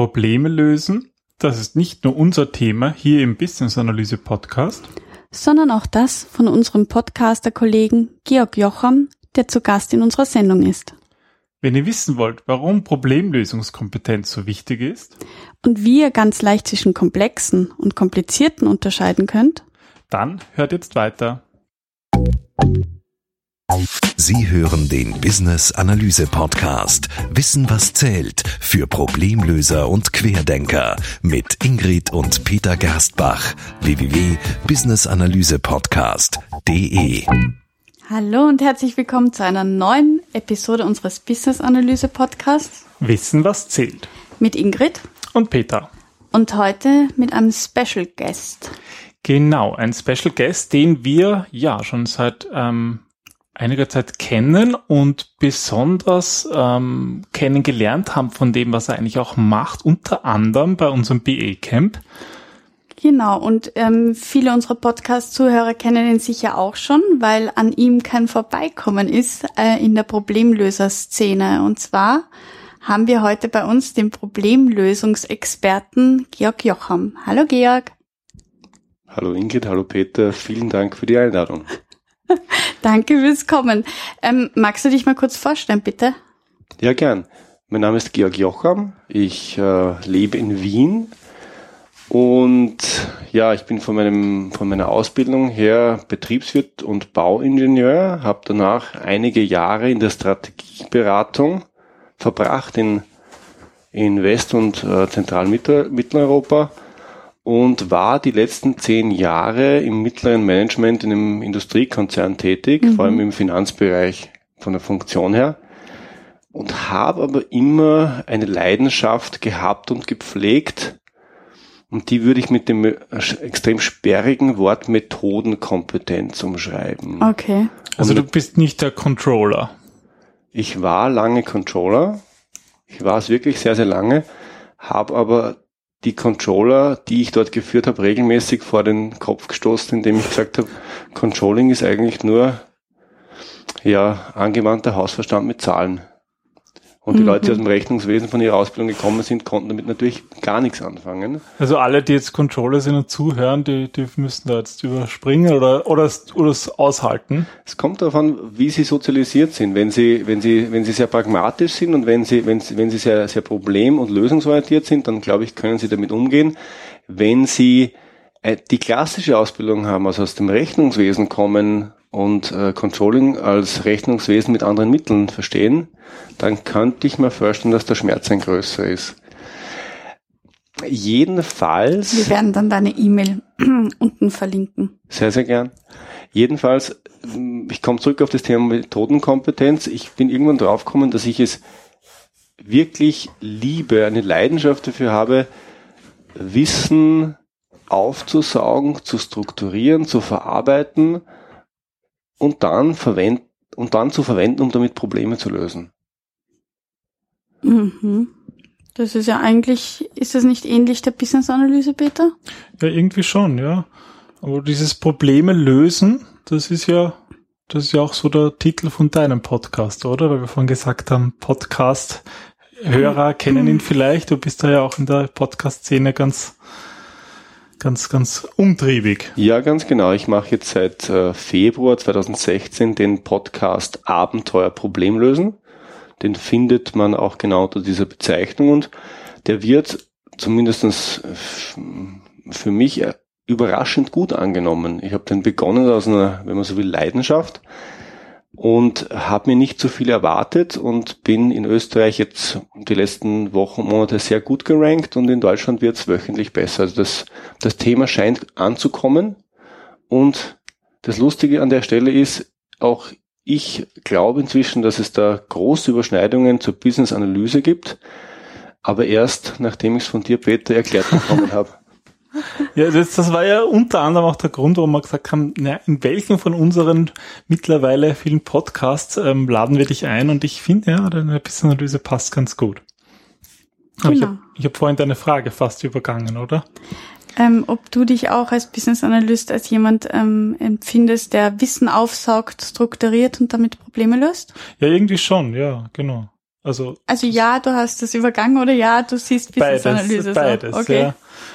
Probleme lösen. Das ist nicht nur unser Thema hier im Business Analyse Podcast, sondern auch das von unserem Podcaster-Kollegen Georg Jocham, der zu Gast in unserer Sendung ist. Wenn ihr wissen wollt, warum Problemlösungskompetenz so wichtig ist und wie ihr ganz leicht zwischen komplexen und komplizierten unterscheiden könnt, dann hört jetzt weiter. Sie hören den Business Analyse Podcast. Wissen was zählt für Problemlöser und Querdenker mit Ingrid und Peter Gerstbach. www.businessanalysepodcast.de Hallo und herzlich willkommen zu einer neuen Episode unseres Business Analyse Podcasts. Wissen was zählt. Mit Ingrid. Und Peter. Und heute mit einem Special Guest. Genau, ein Special Guest, den wir ja schon seit ähm, einiger Zeit kennen und besonders ähm, kennengelernt haben von dem, was er eigentlich auch macht, unter anderem bei unserem BA-Camp. Genau, und ähm, viele unserer Podcast-Zuhörer kennen ihn sicher auch schon, weil an ihm kein Vorbeikommen ist äh, in der Problemlöserszene. Und zwar haben wir heute bei uns den Problemlösungsexperten Georg Jocham. Hallo Georg. Hallo Ingrid, hallo Peter, vielen Dank für die Einladung. Danke fürs Kommen. Ähm, magst du dich mal kurz vorstellen, bitte? Ja, gern. Mein Name ist Georg Jocham. Ich äh, lebe in Wien und ja, ich bin von meinem von meiner Ausbildung her Betriebswirt und Bauingenieur, habe danach einige Jahre in der Strategieberatung verbracht in in West- und äh, Zentral-Mitteleuropa und war die letzten zehn Jahre im mittleren Management in einem Industriekonzern tätig, mhm. vor allem im Finanzbereich von der Funktion her und habe aber immer eine Leidenschaft gehabt und gepflegt und die würde ich mit dem extrem sperrigen Wort Methodenkompetenz umschreiben. Okay. Also du bist nicht der Controller. Ich war lange Controller. Ich war es wirklich sehr, sehr lange, habe aber die Controller, die ich dort geführt habe, regelmäßig vor den Kopf gestoßen, indem ich gesagt habe, Controlling ist eigentlich nur ja angewandter Hausverstand mit Zahlen. Und die mhm. Leute, die aus dem Rechnungswesen von ihrer Ausbildung gekommen sind, konnten damit natürlich gar nichts anfangen. Also alle, die jetzt Controller sind und zuhören, die, die müssen da jetzt überspringen oder, oder, oder es aushalten. Es kommt darauf an, wie sie sozialisiert sind. Wenn sie, wenn sie, wenn sie sehr pragmatisch sind und wenn sie, wenn sie, wenn sie sehr, sehr problem- und lösungsorientiert sind, dann glaube ich, können sie damit umgehen. Wenn sie äh, die klassische Ausbildung haben, also aus dem Rechnungswesen kommen und äh, Controlling als Rechnungswesen mit anderen Mitteln verstehen, dann könnte ich mir vorstellen, dass der Schmerz ein größer ist. Jedenfalls. Wir werden dann deine E-Mail unten verlinken. Sehr, sehr gern. Jedenfalls, ich komme zurück auf das Thema Methodenkompetenz. Ich bin irgendwann draufgekommen, dass ich es wirklich liebe, eine Leidenschaft dafür habe, Wissen aufzusaugen, zu strukturieren, zu verarbeiten und dann verwenden und dann zu verwenden, um damit Probleme zu lösen. Mhm. Das ist ja eigentlich, ist das nicht ähnlich der Business-Analyse, Peter? Ja, irgendwie schon, ja. Aber dieses Probleme lösen, das ist ja, das ist ja auch so der Titel von deinem Podcast, oder? Weil wir vorhin gesagt haben, Podcast-Hörer kennen ihn vielleicht. Du bist da ja auch in der Podcast-Szene ganz, ganz, ganz umtriebig. Ja, ganz genau. Ich mache jetzt seit äh, Februar 2016 den Podcast Abenteuer Problemlösen. Den findet man auch genau unter dieser Bezeichnung und der wird zumindestens für mich äh, überraschend gut angenommen. Ich habe den begonnen aus einer, wenn man so will, Leidenschaft und habe mir nicht so viel erwartet und bin in Österreich jetzt die letzten Wochen und Monate sehr gut gerankt und in Deutschland wird es wöchentlich besser. Also das, das Thema scheint anzukommen und das Lustige an der Stelle ist, auch ich glaube inzwischen, dass es da große Überschneidungen zur Business-Analyse gibt, aber erst nachdem ich es von dir, Peter, erklärt bekommen habe. Ja, das, das war ja unter anderem auch der Grund, warum wir gesagt haben, na, in welchen von unseren mittlerweile vielen Podcasts ähm, laden wir dich ein und ich finde, ja, deine Business-Analyse passt ganz gut. Genau. ich habe hab vorhin deine Frage fast übergangen, oder? ähm, ob du dich auch als Business Analyst als jemand ähm, empfindest, der Wissen aufsaugt, strukturiert und damit Probleme löst? Ja, irgendwie schon, ja, genau. Also, also ja, du hast das übergangen oder ja, du siehst Business Analyse. Beides, so. okay. ja.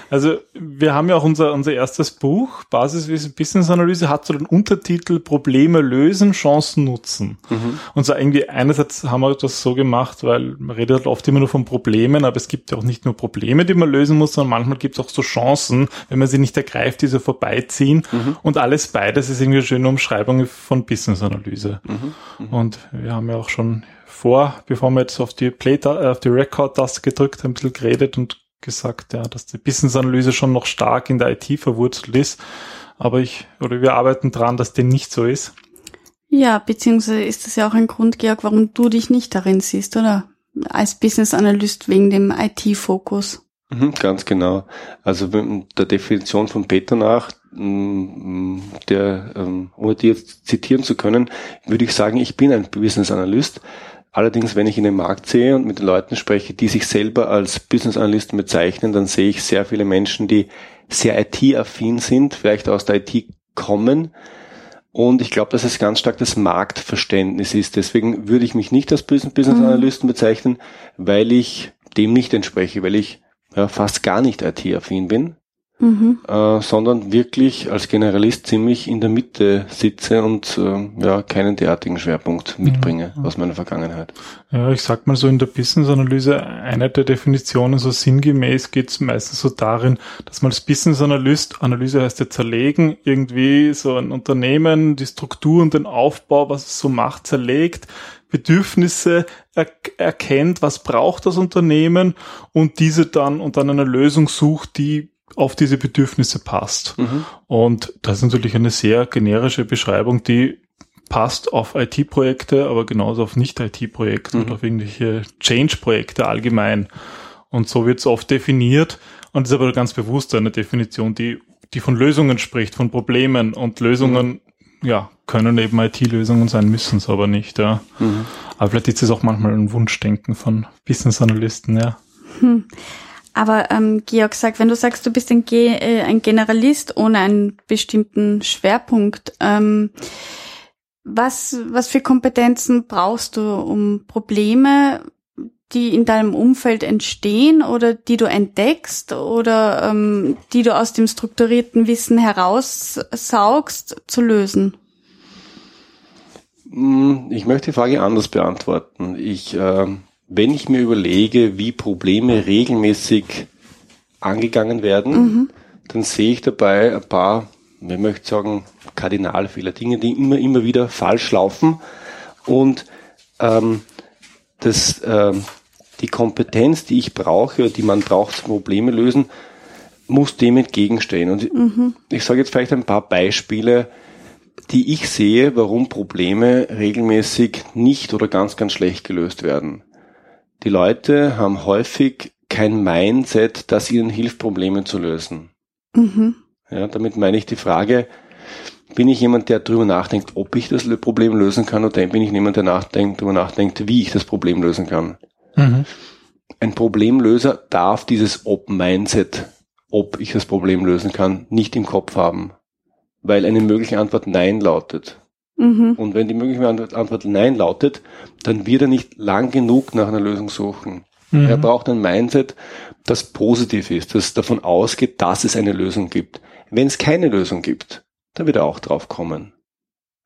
Also wir haben ja auch unser, unser erstes Buch, Basiswissen Business Analyse, hat so den Untertitel Probleme lösen, Chancen nutzen. Mhm. Und so irgendwie einerseits haben wir das so gemacht, weil man redet halt oft immer nur von Problemen, aber es gibt ja auch nicht nur Probleme, die man lösen muss, sondern manchmal gibt es auch so Chancen, wenn man sie nicht ergreift, die so vorbeiziehen. Mhm. Und alles beides ist irgendwie eine schöne Umschreibung von Business Analyse. Mhm. mhm. Und wir haben ja auch schon vor, bevor wir jetzt auf die Play, äh, auf die Record-Taste gedrückt haben, ein bisschen geredet und gesagt, ja, dass die Business-Analyse schon noch stark in der IT verwurzelt ist. Aber ich, oder wir arbeiten dran, dass dem nicht so ist. Ja, beziehungsweise ist das ja auch ein Grund, Georg, warum du dich nicht darin siehst, oder? Als Business Analyst wegen dem IT-Fokus. Mhm, ganz genau. Also der Definition von Peter nach, der, ähm, um die jetzt zitieren zu können, würde ich sagen, ich bin ein Business Analyst, Allerdings, wenn ich in den Markt sehe und mit den Leuten spreche, die sich selber als Business Analysten bezeichnen, dann sehe ich sehr viele Menschen, die sehr IT-affin sind, vielleicht aus der IT kommen. Und ich glaube, dass es ganz stark das Marktverständnis ist. Deswegen würde ich mich nicht als Business mhm. Analysten bezeichnen, weil ich dem nicht entspreche, weil ich ja, fast gar nicht IT-affin bin mhm. äh, sondern wirklich als Generalist ziemlich in der Mitte sitze und äh, ja keinen derartigen Schwerpunkt mitbringe mhm. aus meiner Vergangenheit. Ja, ich sag mal so in der Business-Analyse, eine der Definitionen so sinngemäß geht es meistens so darin, dass man als Business-Analyst, Analyse heißt ja zerlegen, irgendwie so ein Unternehmen, die Struktur und den Aufbau, was es so macht, zerlegt, Bedürfnisse er erkennt, was braucht das Unternehmen und diese dann und dann eine Lösung sucht, die auf diese Bedürfnisse passt. Mhm. Und das ist natürlich eine sehr generische Beschreibung, die passt auf IT-Projekte, aber genauso auf Nicht-IT-Projekte mhm. und auf irgendwelche Change-Projekte allgemein. Und so wird es oft definiert und ist aber ganz bewusst eine Definition, die, die von Lösungen spricht, von Problemen und Lösungen, mhm. ja, können eben IT-Lösungen sein, müssen es aber nicht, ja. Mhm. Aber vielleicht ist es auch manchmal ein Wunschdenken von Business-Analysten, ja. Hm. Aber ähm, Georg sagt, wenn du sagst, du bist ein, Ge äh, ein Generalist ohne einen bestimmten Schwerpunkt, ähm, was, was für Kompetenzen brauchst du, um Probleme, die in deinem Umfeld entstehen oder die du entdeckst oder ähm, die du aus dem strukturierten Wissen heraussaugst, zu lösen? Hm, ich möchte die Frage anders beantworten. Ich äh, wenn ich mir überlege, wie Probleme regelmäßig angegangen werden, mhm. dann sehe ich dabei ein paar, man möchte sagen, Kardinalfehler, Dinge, die immer, immer wieder falsch laufen. Und ähm, das, ähm, die Kompetenz, die ich brauche oder die man braucht zum Probleme lösen, muss dem entgegenstehen. Und mhm. ich sage jetzt vielleicht ein paar Beispiele, die ich sehe, warum Probleme regelmäßig nicht oder ganz, ganz schlecht gelöst werden. Die Leute haben häufig kein Mindset, das ihnen hilft, Probleme zu lösen. Mhm. Ja, damit meine ich die Frage, bin ich jemand, der darüber nachdenkt, ob ich das Problem lösen kann, oder bin ich jemand, der nachdenkt, darüber nachdenkt, wie ich das Problem lösen kann? Mhm. Ein Problemlöser darf dieses Ob-Mindset, ob ich das Problem lösen kann, nicht im Kopf haben, weil eine mögliche Antwort Nein lautet. Mhm. Und wenn die mögliche Antwort Nein lautet, dann wird er nicht lang genug nach einer Lösung suchen. Mhm. Er braucht ein Mindset, das positiv ist, das davon ausgeht, dass es eine Lösung gibt. Wenn es keine Lösung gibt, dann wird er auch drauf kommen.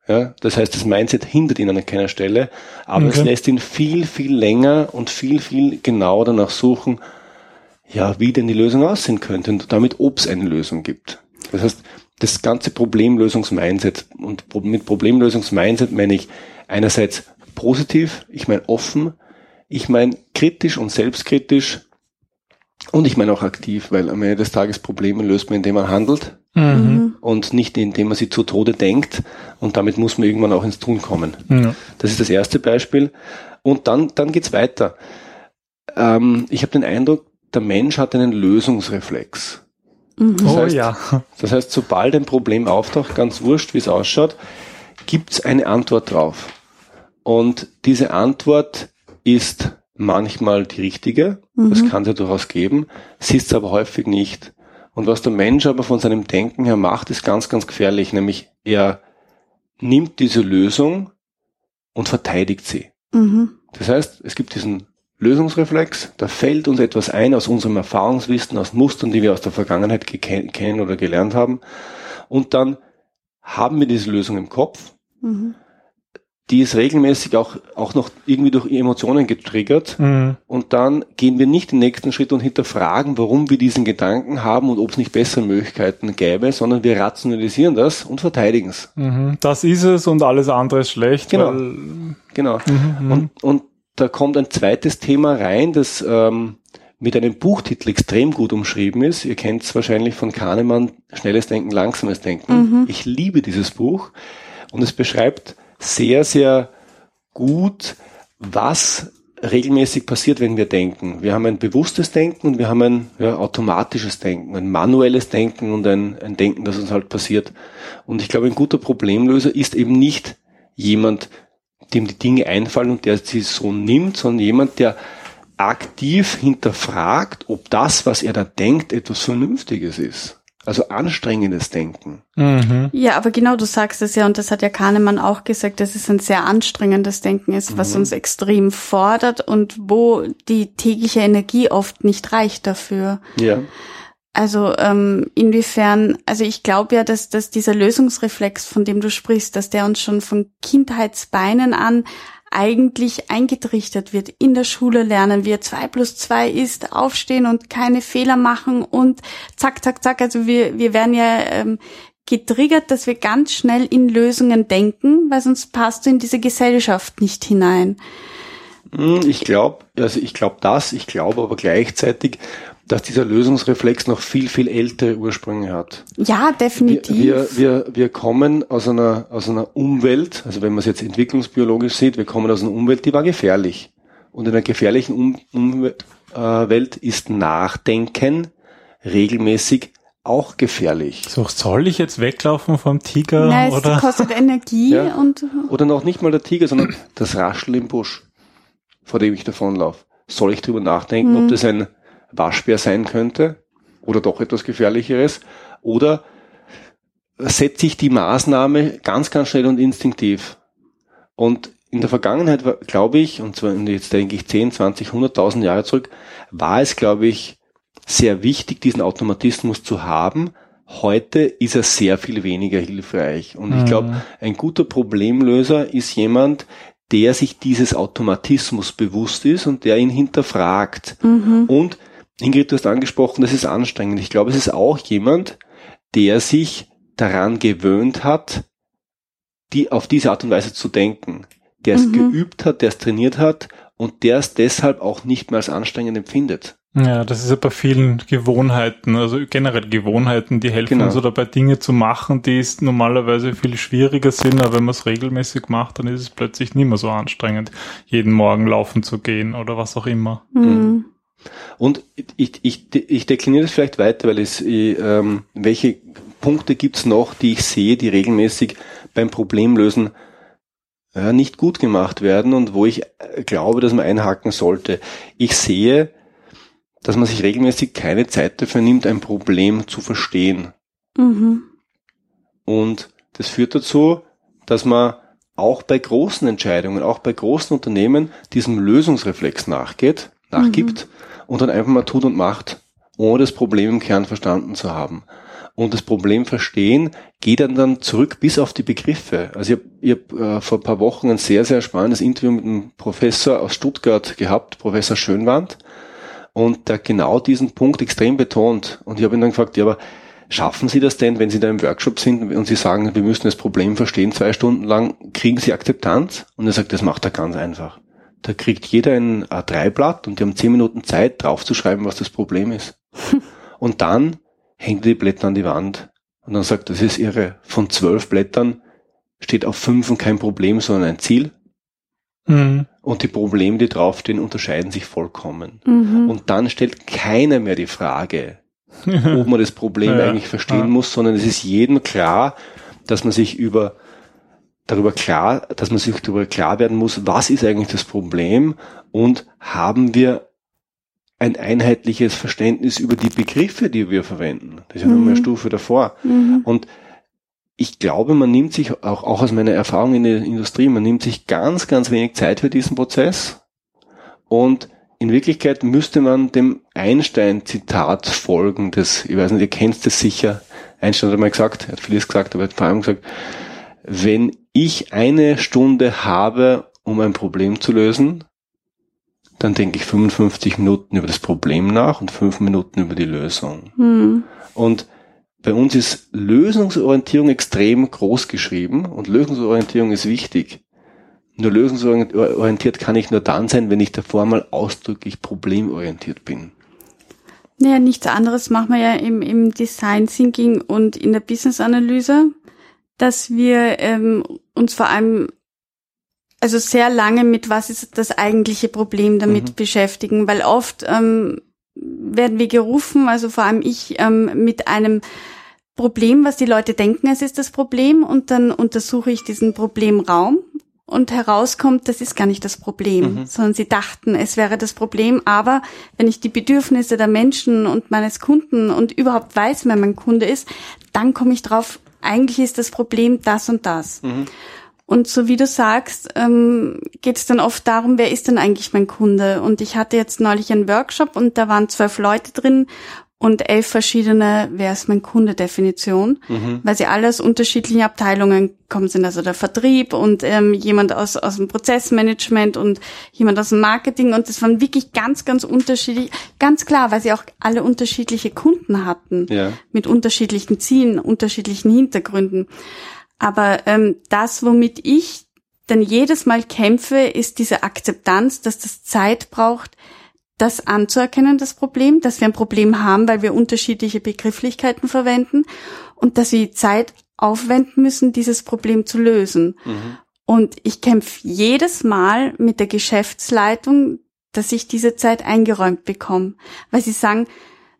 Ja, das heißt, das Mindset hindert ihn an keiner Stelle, aber okay. es lässt ihn viel, viel länger und viel, viel genauer danach suchen, ja, wie denn die Lösung aussehen könnte und damit, ob es eine Lösung gibt. Das heißt, das ganze Problemlösungs-Mindset. Und mit Problemlösungs-Mindset meine ich einerseits positiv, ich meine offen, ich meine kritisch und selbstkritisch und ich meine auch aktiv, weil am Ende des Tages Probleme löst man, indem man handelt mhm. und nicht indem man sie zu Tode denkt und damit muss man irgendwann auch ins Tun kommen. Ja. Das ist das erste Beispiel. Und dann, dann geht's weiter. Ähm, ich habe den Eindruck, der Mensch hat einen Lösungsreflex. Mhm. Das oh heißt, ja. Das heißt, sobald ein Problem auftaucht, ganz wurscht, wie es ausschaut, gibt es eine Antwort drauf. Und diese Antwort ist manchmal die richtige, mhm. das kann es ja durchaus geben, sie ist es aber häufig nicht. Und was der Mensch aber von seinem Denken her macht, ist ganz, ganz gefährlich, nämlich er nimmt diese Lösung und verteidigt sie. Mhm. Das heißt, es gibt diesen Lösungsreflex, da fällt uns etwas ein aus unserem Erfahrungswissen, aus Mustern, die wir aus der Vergangenheit kennen oder gelernt haben. Und dann haben wir diese Lösung im Kopf. Mhm die ist regelmäßig auch, auch noch irgendwie durch Emotionen getriggert. Mhm. Und dann gehen wir nicht den nächsten Schritt und hinterfragen, warum wir diesen Gedanken haben und ob es nicht bessere Möglichkeiten gäbe, sondern wir rationalisieren das und verteidigen es. Mhm. Das ist es und alles andere ist schlecht. Genau. genau. Mhm, mhm, und, und da kommt ein zweites Thema rein, das ähm, mit einem Buchtitel extrem gut umschrieben ist. Ihr kennt es wahrscheinlich von Kahnemann, Schnelles Denken, Langsames Denken. Mhm. Ich liebe dieses Buch und es beschreibt sehr, sehr gut, was regelmäßig passiert, wenn wir denken. Wir haben ein bewusstes Denken und wir haben ein ja, automatisches Denken, ein manuelles Denken und ein, ein Denken, das uns halt passiert. Und ich glaube, ein guter Problemlöser ist eben nicht jemand, dem die Dinge einfallen und der sie so nimmt, sondern jemand, der aktiv hinterfragt, ob das, was er da denkt, etwas Vernünftiges ist. Also anstrengendes Denken. Mhm. Ja, aber genau, du sagst es ja, und das hat ja Kahnemann auch gesagt, dass es ein sehr anstrengendes Denken ist, was mhm. uns extrem fordert und wo die tägliche Energie oft nicht reicht dafür. Ja. Also ähm, inwiefern, also ich glaube ja, dass, dass dieser Lösungsreflex, von dem du sprichst, dass der uns schon von Kindheitsbeinen an eigentlich eingetrichtert wird. In der Schule lernen wir zwei plus zwei ist aufstehen und keine Fehler machen und zack, zack, zack. Also wir, wir werden ja ähm, getriggert, dass wir ganz schnell in Lösungen denken, weil sonst passt du in diese Gesellschaft nicht hinein. Hm, ich glaube, also ich glaube das, ich glaube aber gleichzeitig, dass dieser Lösungsreflex noch viel, viel ältere Ursprünge hat. Ja, definitiv. Wir, wir, wir kommen aus einer, aus einer Umwelt, also wenn man es jetzt entwicklungsbiologisch sieht, wir kommen aus einer Umwelt, die war gefährlich. Und in einer gefährlichen um Umwelt äh, ist Nachdenken regelmäßig auch gefährlich. So, soll ich jetzt weglaufen vom Tiger? Nein, oder? es kostet Energie ja. und. Oder noch nicht mal der Tiger, sondern das Rascheln im Busch, vor dem ich davonlaufe. Soll ich drüber nachdenken, mhm. ob das ein Waschbär sein könnte oder doch etwas Gefährlicheres? Oder setze ich die Maßnahme ganz, ganz schnell und instinktiv? Und in der Vergangenheit, glaube ich, und zwar jetzt denke ich 10, 20, 100.000 Jahre zurück, war es, glaube ich, sehr wichtig, diesen Automatismus zu haben. Heute ist er sehr viel weniger hilfreich. Und ich glaube, mhm. ein guter Problemlöser ist jemand, der sich dieses Automatismus bewusst ist und der ihn hinterfragt. Mhm. Und Ingrid, du hast angesprochen, das ist anstrengend. Ich glaube, es ist auch jemand, der sich daran gewöhnt hat, die auf diese Art und Weise zu denken, der es mhm. geübt hat, der es trainiert hat und der es deshalb auch nicht mehr als anstrengend empfindet. Ja, das ist ja bei vielen Gewohnheiten, also generell Gewohnheiten, die helfen genau. uns so dabei, Dinge zu machen, die es normalerweise viel schwieriger sind, aber wenn man es regelmäßig macht, dann ist es plötzlich nicht mehr so anstrengend, jeden Morgen laufen zu gehen oder was auch immer. Mhm. Und ich, ich, ich dekliniere das vielleicht weiter, weil es, ähm, welche Punkte gibt's noch, die ich sehe, die regelmäßig beim Problemlösen äh, nicht gut gemacht werden und wo ich äh, glaube, dass man einhaken sollte. Ich sehe, dass man sich regelmäßig keine Zeit dafür nimmt, ein Problem zu verstehen. Mhm. Und das führt dazu, dass man auch bei großen Entscheidungen, auch bei großen Unternehmen diesem Lösungsreflex nachgeht, nachgibt mhm und dann einfach mal tut und macht, ohne das Problem im Kern verstanden zu haben. Und das Problem verstehen geht dann, dann zurück bis auf die Begriffe. Also ich habe hab, äh, vor ein paar Wochen ein sehr, sehr spannendes Interview mit einem Professor aus Stuttgart gehabt, Professor Schönwand, und der genau diesen Punkt extrem betont. Und ich habe ihn dann gefragt, ja, aber schaffen Sie das denn, wenn Sie da im Workshop sind und Sie sagen, wir müssen das Problem verstehen, zwei Stunden lang, kriegen Sie Akzeptanz? Und er sagt, das macht er ganz einfach. Da kriegt jeder ein A3-Blatt und die haben zehn Minuten Zeit, draufzuschreiben, was das Problem ist. und dann hängt er die Blätter an die Wand und dann sagt, das ist irre. Von zwölf Blättern steht auf fünf kein Problem, sondern ein Ziel. Mhm. Und die Probleme, die draufstehen, unterscheiden sich vollkommen. Mhm. Und dann stellt keiner mehr die Frage, ob man das Problem ja, eigentlich verstehen ja. muss, sondern es ist jedem klar, dass man sich über darüber klar, dass man sich darüber klar werden muss, was ist eigentlich das Problem und haben wir ein einheitliches Verständnis über die Begriffe, die wir verwenden. Das ist ja mhm. nochmal eine Stufe davor. Mhm. Und ich glaube, man nimmt sich auch, auch aus meiner Erfahrung in der Industrie, man nimmt sich ganz, ganz wenig Zeit für diesen Prozess. Und in Wirklichkeit müsste man dem Einstein-Zitat folgen, das, ich weiß nicht, ihr kennt das sicher. Einstein hat mal gesagt, er hat vieles gesagt, aber er hat vor allem gesagt, wenn ich eine Stunde habe, um ein Problem zu lösen, dann denke ich 55 Minuten über das Problem nach und 5 Minuten über die Lösung. Hm. Und bei uns ist Lösungsorientierung extrem groß geschrieben und Lösungsorientierung ist wichtig. Nur lösungsorientiert kann ich nur dann sein, wenn ich davor mal ausdrücklich problemorientiert bin. Naja, nichts anderes machen wir ja im, im Design Thinking und in der Business Analyse, dass wir ähm, uns vor allem also sehr lange mit was ist das eigentliche Problem damit mhm. beschäftigen, weil oft ähm, werden wir gerufen, also vor allem ich, ähm, mit einem Problem, was die Leute denken, es ist das Problem und dann untersuche ich diesen Problemraum und herauskommt, das ist gar nicht das Problem, mhm. sondern sie dachten, es wäre das Problem. Aber wenn ich die Bedürfnisse der Menschen und meines Kunden und überhaupt weiß, wer mein Kunde ist, dann komme ich drauf, eigentlich ist das Problem das und das. Mhm. Und so wie du sagst, ähm, geht es dann oft darum, wer ist denn eigentlich mein Kunde? Und ich hatte jetzt neulich einen Workshop und da waren zwölf Leute drin und elf verschiedene Wer ist mein Kunde-Definition, mhm. weil sie alle aus unterschiedlichen Abteilungen kommen sind, also der Vertrieb und ähm, jemand aus, aus dem Prozessmanagement und jemand aus dem Marketing und das waren wirklich ganz, ganz unterschiedlich, ganz klar, weil sie auch alle unterschiedliche Kunden hatten, ja. mit unterschiedlichen Zielen, unterschiedlichen Hintergründen. Aber ähm, das, womit ich dann jedes Mal kämpfe, ist diese Akzeptanz, dass das Zeit braucht, das anzuerkennen, das Problem, dass wir ein Problem haben, weil wir unterschiedliche Begrifflichkeiten verwenden und dass wir Zeit aufwenden müssen, dieses Problem zu lösen. Mhm. Und ich kämpfe jedes Mal mit der Geschäftsleitung, dass ich diese Zeit eingeräumt bekomme, weil sie sagen,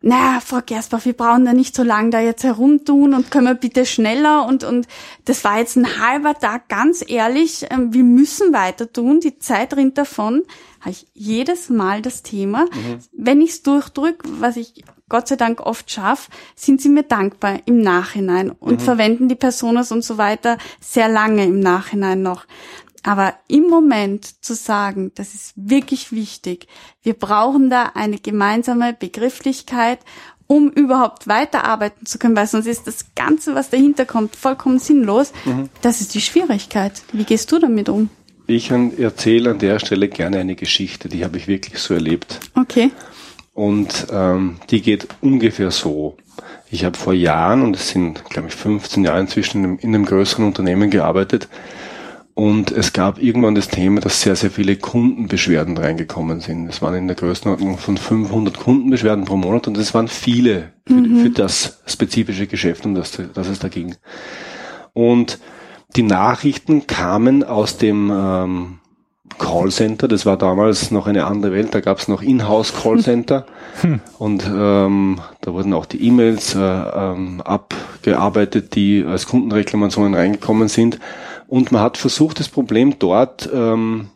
naja, Frau Gersbach, wir brauchen da nicht so lange da jetzt herumtun und können wir bitte schneller und, und das war jetzt ein halber Tag, ganz ehrlich, ähm, wir müssen weiter tun, die Zeit rinnt davon, habe ich jedes Mal das Thema. Mhm. Wenn ich es durchdrücke, was ich Gott sei Dank oft schaffe, sind sie mir dankbar im Nachhinein und mhm. verwenden die Personas und so weiter sehr lange im Nachhinein noch. Aber im Moment zu sagen, das ist wirklich wichtig. Wir brauchen da eine gemeinsame Begrifflichkeit, um überhaupt weiterarbeiten zu können, weil sonst ist das Ganze, was dahinter kommt, vollkommen sinnlos. Mhm. Das ist die Schwierigkeit. Wie gehst du damit um? Ich erzähle an der Stelle gerne eine Geschichte, die habe ich wirklich so erlebt. Okay. Und ähm, die geht ungefähr so. Ich habe vor Jahren, und es sind, glaube ich, 15 Jahre inzwischen in einem, in einem größeren Unternehmen gearbeitet, und es gab irgendwann das Thema, dass sehr, sehr viele Kundenbeschwerden reingekommen sind. Es waren in der Größenordnung von 500 Kundenbeschwerden pro Monat und es waren viele für, mhm. für das spezifische Geschäft, um das, das es da ging. Und die Nachrichten kamen aus dem ähm, Callcenter, das war damals noch eine andere Welt, da gab es noch Inhouse Callcenter hm. und ähm, da wurden auch die E-Mails äh, ähm, abgearbeitet, die als Kundenreklamationen reingekommen sind. Und man hat versucht, das Problem dort ähm,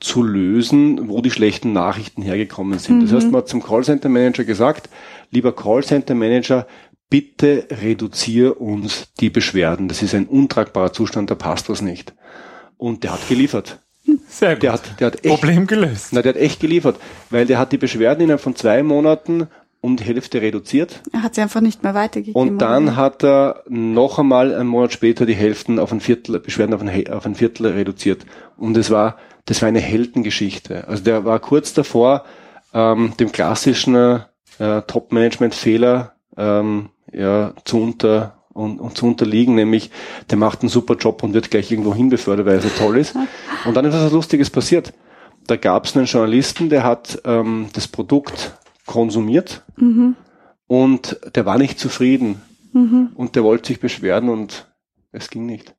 zu lösen, wo die schlechten Nachrichten hergekommen sind. Mhm. Das heißt, man hat zum Callcenter Manager gesagt, lieber Callcenter Manager, bitte reduziere uns die Beschwerden. Das ist ein untragbarer Zustand, da passt was nicht. Und der hat geliefert. Sehr gut. Der hat, der hat echt, Problem gelöst. Na, der hat echt geliefert, weil der hat die Beschwerden innerhalb von zwei Monaten um die Hälfte reduziert. Er hat sie einfach nicht mehr weitergegeben. Und dann oder? hat er noch einmal einen Monat später die Hälften auf ein Viertel, Beschwerden auf ein, auf ein Viertel reduziert. Und es war, das war eine Heldengeschichte. Also der war kurz davor, ähm, dem klassischen äh, Top-Management-Fehler ähm, ja, zu unter und, und zu unterliegen, nämlich der macht einen super Job und wird gleich irgendwo hin befördert, weil er so toll ist. Und dann ist was Lustiges passiert. Da gab es einen Journalisten, der hat ähm, das Produkt konsumiert mhm. und der war nicht zufrieden mhm. und der wollte sich beschweren und es ging nicht.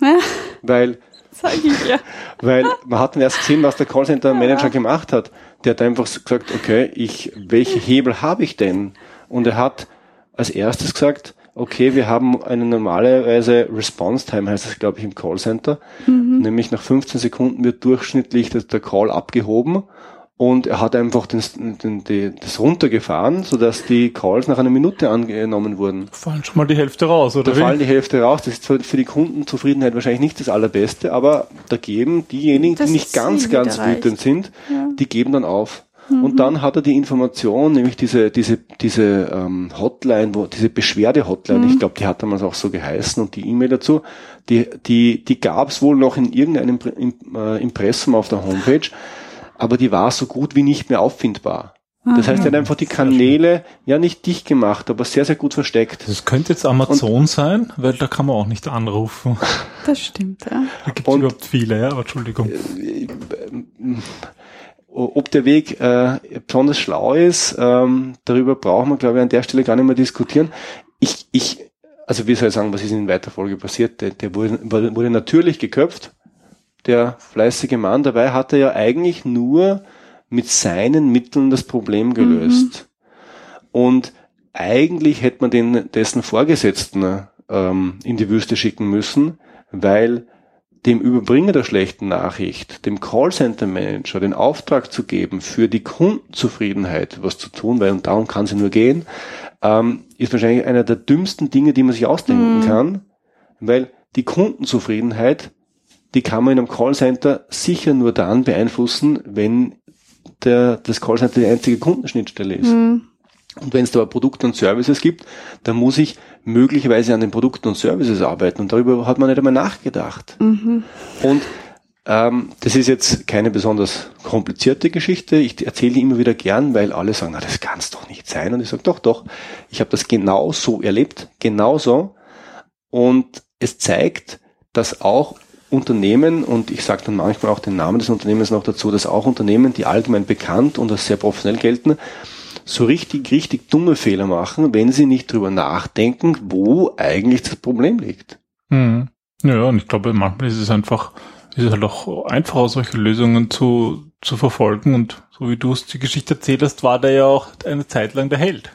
Ja. Weil, Sag ich ja. weil man hat dann erst gesehen, was der Callcenter Manager ja. gemacht hat. Der hat einfach gesagt, okay, ich, welche Hebel habe ich denn? Und er hat als erstes gesagt, okay, wir haben eine normalerweise Response Time, heißt das, glaube ich, im Callcenter. Mhm. Nämlich nach 15 Sekunden wird durchschnittlich der Call abgehoben und er hat einfach den, den, den, das runtergefahren, sodass die Calls nach einer Minute angenommen wurden. Fallen schon mal die Hälfte raus, oder? Da wie? fallen die Hälfte raus. Das ist für, für die Kundenzufriedenheit wahrscheinlich nicht das Allerbeste, aber da geben diejenigen, Das die nicht ganz, ganz reicht. wütend sind, Ja. die geben dann auf. Und dann hat er die Information, nämlich diese, diese, diese ähm, Hotline, wo, diese Beschwerde-Hotline, ich glaube, die hat damals auch so geheißen und die E-Mail dazu, die, die, die gab es wohl noch in irgendeinem äh, Impressum auf der Homepage, aber die war so gut wie nicht mehr auffindbar. Das heißt, er hat einfach die Kanäle ja nicht dicht gemacht, aber sehr, sehr gut versteckt. Das könnte jetzt Amazon sein, weil da kann man auch nicht anrufen. Das stimmt, ja. Da gibt es Und- überhaupt viele, ja, aber Entschuldigung. Ob der Weg äh, besonders schlau ist, ähm, darüber brauchen wir, glaube ich, an der Stelle gar nicht mehr diskutieren. Ich, ich, also wie soll ich sagen, was ist in weiter Folge passiert? Der, der wurde wurde natürlich geköpft, der fleißige Mann. Dabei hat er ja eigentlich nur mit seinen Mitteln das Problem gelöst. Und eigentlich hätte man den, dessen Vorgesetzten ähm, in die Wüste schicken müssen, weil dem Überbringer der schlechten Nachricht, dem Callcenter-Manager den Auftrag zu geben, für die Kundenzufriedenheit was zu tun, weil und darum kann sie nur gehen, ähm, ist wahrscheinlich einer der dümmsten Dinge, die man sich ausdenken kann, weil die Kundenzufriedenheit, die kann man in einem Callcenter sicher nur dann beeinflussen, wenn der, das Callcenter die einzige Kundenschnittstelle ist. Und wenn es da Produkte und Services gibt, dann muss ich möglicherweise an den Produkten und Services arbeiten. Und darüber hat man nicht einmal nachgedacht. Und ähm, das ist jetzt keine besonders komplizierte Geschichte. Ich erzähle die immer wieder gern, weil alle sagen, na, das kann es doch nicht sein. Und ich sage, doch, doch, ich habe das genau so erlebt, genauso. Und es zeigt, dass auch Unternehmen, und ich sage dann manchmal auch den Namen des Unternehmens noch dazu, dass auch Unternehmen, die allgemein bekannt und als sehr professionell gelten, so richtig, richtig dumme Fehler machen, wenn sie nicht drüber nachdenken, wo eigentlich das Problem liegt. Mhm. Ja, und ich glaube, manchmal ist es einfach, ist es halt auch einfacher, solche Lösungen zu, zu verfolgen. Und so wie du es die Geschichte erzählt hast, war der ja auch eine Zeit lang der Held.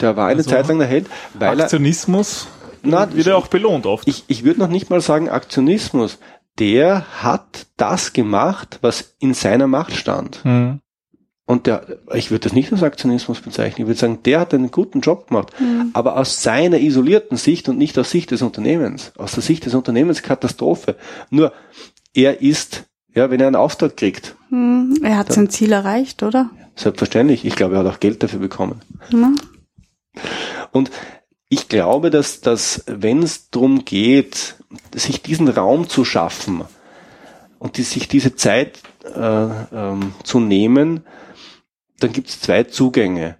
Der war eine Also, Zeit lang der Held, weil er, Aktionismus Na, wird ja auch belohnt oft. ich, ich würde noch nicht mal sagen Aktionismus. Der hat das gemacht, was in seiner Macht stand. Mhm. Und der, ich würde das nicht als Aktionismus bezeichnen. Ich würde sagen, der hat einen guten Job gemacht. Aber aus seiner isolierten Sicht und nicht aus Sicht des Unternehmens. Aus der Sicht des Unternehmens Katastrophe. Nur, er ist, ja, wenn er einen Auftrag kriegt, Hm, er hat sein Ziel erreicht, oder? selbstverständlich. Ich glaube, er hat auch Geld dafür bekommen. Und ich glaube, dass, dass wenn es darum geht, sich diesen Raum zu schaffen und die, sich diese Zeit äh, ähm, zu nehmen, dann gibt es zwei Zugänge.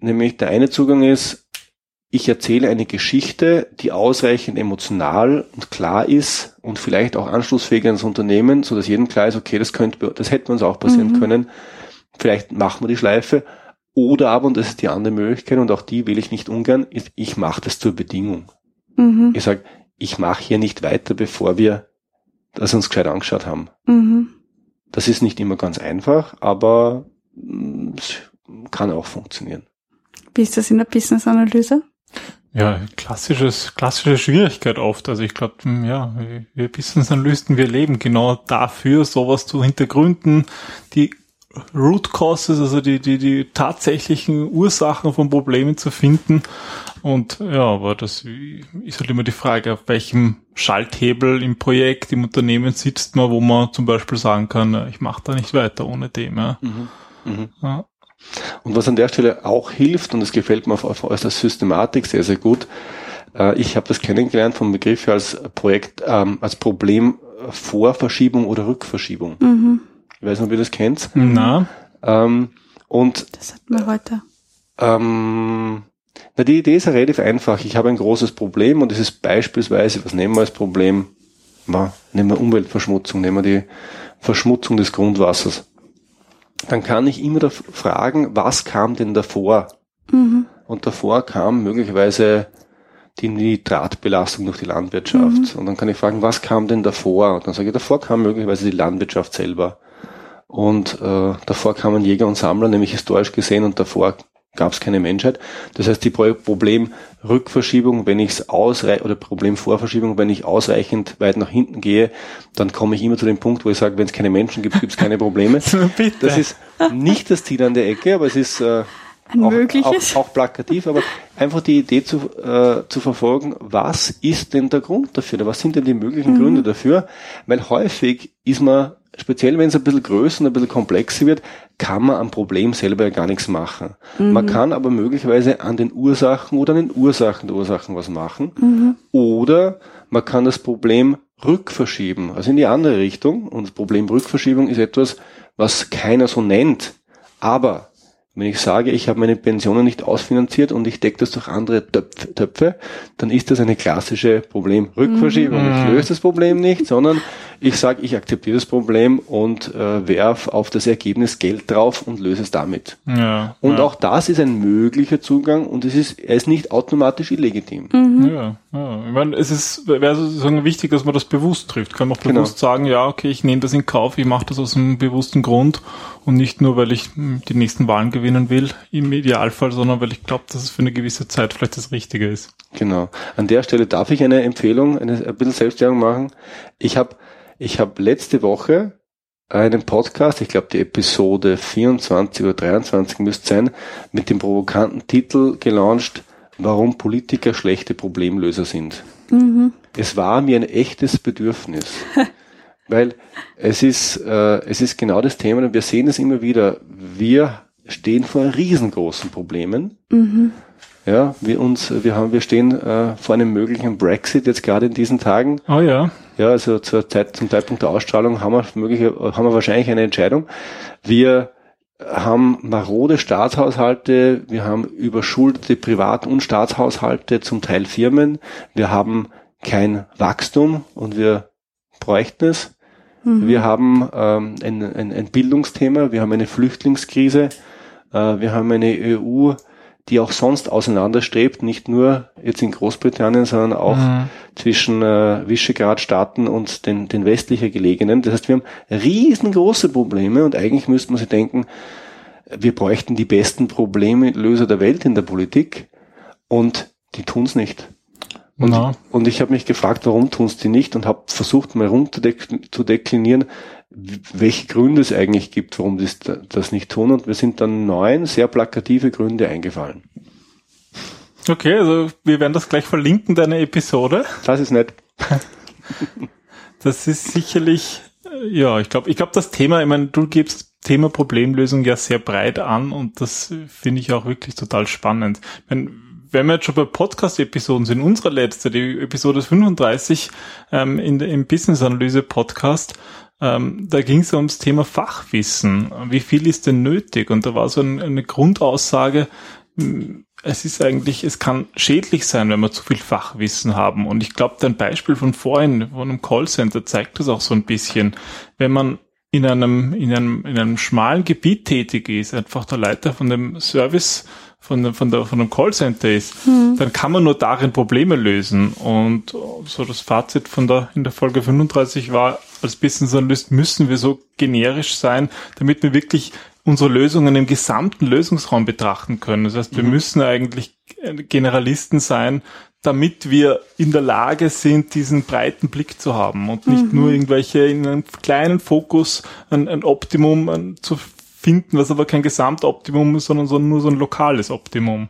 Nämlich der eine Zugang ist, ich erzähle eine Geschichte, die ausreichend emotional und klar ist und vielleicht auch anschlussfähig ans Unternehmen, so dass jedem klar ist, okay, das könnte, das hätte uns auch passieren Mhm. können. Vielleicht machen wir die Schleife. Oder aber, und das ist die andere Möglichkeit, und auch die will ich nicht ungern, ist, ich mache das zur Bedingung. Mhm. Ich sage, ich mache hier nicht weiter, bevor wir das uns gescheit angeschaut haben. Mhm. Das ist nicht immer ganz einfach, aber mm, es kann auch funktionieren. Wie ist das in der Business-Analyse? Ja, klassisches, klassische Schwierigkeit oft. Also ich glaube, ja, wir- wir Business Analysten, wir leben genau dafür, sowas zu hintergründen, die Root Causes, also die, die, die tatsächlichen Ursachen von Problemen zu finden. Und ja, aber das ist halt immer die Frage, auf welchem Schalthebel im Projekt, im Unternehmen sitzt man, wo man zum Beispiel sagen kann, ich mache da nicht weiter ohne dem. Ja. Mhm. Ja. Und was an der Stelle auch hilft, und das gefällt mir auf, auf äußerst Systematik sehr, sehr gut, äh, ich habe das kennengelernt vom Begriff her als Projekt, ähm, als Problem äh, Vorverschiebung oder Rückverschiebung. Mhm. Ich weiß nicht, ob ihr das kennt. Na, Ähm, und Das hatten wir heute. ähm, na, die Idee ist ja relativ einfach. Ich habe ein großes Problem und es ist beispielsweise, was nehmen wir als Problem? Na, nehmen wir Umweltverschmutzung, nehmen wir die Verschmutzung des Grundwassers. Dann kann ich immer da fragen, was kam denn davor? Mhm. Und davor kam möglicherweise die Nitratbelastung durch die Landwirtschaft. Und dann kann ich fragen, was kam denn davor? Und dann sage ich, davor kam möglicherweise die Landwirtschaft selber. Und äh, davor kamen Jäger und Sammler, nämlich historisch gesehen, und davor gab es keine Menschheit. Das heißt, die Problemrückverschiebung, wenn ich es ausreichend, oder Problemvorverschiebung, wenn ich ausreichend weit nach hinten gehe, dann komme ich immer zu dem Punkt, wo ich sage, wenn es keine Menschen gibt, gibt es keine Probleme. das ist nicht das Ziel an der Ecke, aber es ist äh, auch, auch, auch plakativ, aber einfach die Idee zu, äh, zu verfolgen, was ist denn der Grund dafür, oder was sind denn die möglichen Gründe dafür, weil häufig ist man, speziell wenn es ein bisschen größer und ein bisschen komplexer wird, kann man am Problem selber ja gar nichts machen. Man kann aber möglicherweise an den Ursachen oder an den Ursachen der Ursachen was machen, oder man kann das Problem rückverschieben, also in die andere Richtung, und das Problem Rückverschiebung ist etwas, was keiner so nennt, aber wenn ich sage, ich habe meine Pensionen nicht ausfinanziert und ich decke das durch andere Töpf, Töpfe, dann ist das eine klassische Problemrückverschiebung. Ich löse das Problem nicht, sondern ich sage, ich akzeptiere das Problem und äh, werf auf das Ergebnis Geld drauf und löse es damit. Ja. Und ja. auch das ist ein möglicher Zugang und es ist, er ist nicht automatisch illegitim. Ja, ja. Ich meine, es ist, wäre sozusagen wichtig, dass man das bewusst trifft. Kann man auch Genau. bewusst sagen, ja, okay, ich nehme das in Kauf, ich mache das aus einem bewussten Grund und nicht nur, weil ich die nächsten Wahlen gewinnen will, im Idealfall, sondern weil ich glaube, dass es für eine gewisse Zeit vielleicht das Richtige ist. Genau. An der Stelle darf ich eine Empfehlung, eine, ein bisschen Selbstwerbung machen. Ich habe ich hab letzte Woche einen Podcast, ich glaube die Episode 24 oder 23 müsste sein, mit dem provokanten Titel gelauncht, warum Politiker schlechte Problemlöser sind. Es war mir ein echtes Bedürfnis. Weil es ist, äh, es ist genau das Thema, und wir sehen es immer wieder. Wir stehen vor riesengroßen Problemen. Ja, wir uns, wir haben, wir stehen äh, vor einem möglichen Brexit jetzt gerade in diesen Tagen. Oh ja. Ja, also zur Zeit, zum Zeitpunkt der Ausstrahlung haben wir mögliche, haben wir wahrscheinlich eine Entscheidung. Wir haben marode Staatshaushalte, wir haben überschuldete Privat- und Staatshaushalte, zum Teil Firmen. Wir haben kein Wachstum und wir bräuchten es. Wir haben ähm, ein, ein, ein Bildungsthema, wir haben eine Flüchtlingskrise, äh, wir haben eine EU, die auch sonst auseinanderstrebt, nicht nur jetzt in Großbritannien, sondern auch Mhm. zwischen äh, Visegrad-Staaten und den, den westlicher gelegenen. Das heißt, wir haben riesengroße Probleme und eigentlich müsste man sich denken, wir bräuchten die besten Problemlöser der Welt in der Politik und die tun's nicht. Und, Na. und ich habe mich gefragt, warum tun's die nicht und habe versucht mal runter zu deklinieren, w- welche Gründe es eigentlich gibt, warum die das nicht tun. Und wir sind dann neun sehr plakative Gründe eingefallen. Okay, also wir werden das gleich verlinken, deine Episode. Das ist nett. Das ist sicherlich, äh, ja, ich glaube, ich glaube, das Thema, ich meine, du gibst Thema Problemlösung ja sehr breit an und das finde ich auch wirklich total spannend. Meine, wenn wir jetzt schon bei Podcast-Episoden sind, unsere letzte, die Episode 35 ähm, in im Business-Analyse-Podcast, ähm, da ging es ums Thema Fachwissen. Wie viel ist denn nötig? Und da war so ein, eine Grundaussage, mh, es ist eigentlich, es kann schädlich sein, wenn wir zu viel Fachwissen haben. Und ich glaube, dein Beispiel von vorhin, von einem Callcenter, zeigt das auch so ein bisschen. Wenn man in einem, in einem, in einem schmalen Gebiet tätig ist, einfach der Leiter von dem Service, von, von, der, von einem Callcenter ist, dann kann man nur darin Probleme lösen. Und so das Fazit von der, in der Folge 35 war, als Business Analyst müssen wir so generisch sein, damit wir wirklich unsere Lösungen im gesamten Lösungsraum betrachten können. Das heißt, wir müssen eigentlich Generalisten sein, damit wir in der Lage sind, diesen breiten Blick zu haben und nicht nur irgendwelche in einem kleinen Fokus ein, ein Optimum zu finden, was aber kein Gesamtoptimum ist, sondern so, nur so ein lokales Optimum.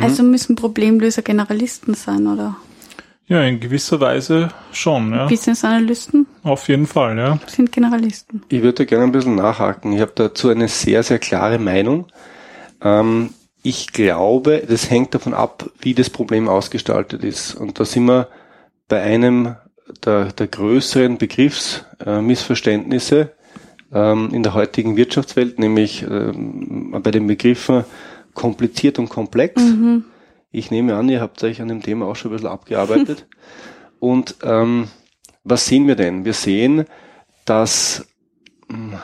Also müssen Problemlöser Generalisten sein, oder? Ja, in gewisser Weise schon, ja. Business Analysten Auf jeden Fall, ja. sind Generalisten. Ich würde gerne ein bisschen nachhaken. Ich habe dazu eine sehr, sehr klare Meinung. Ähm, ich glaube, das hängt davon ab, wie das Problem ausgestaltet ist. Und da sind wir bei einem der, der größeren Begriffsmissverständnisse äh, Missverständnisse, ähm, in der heutigen Wirtschaftswelt, nämlich ähm, bei den Begriffen kompliziert und komplex. Ich nehme an, ihr habt euch an dem Thema auch schon ein bisschen abgearbeitet. und ähm, was sehen wir denn? Wir sehen, dass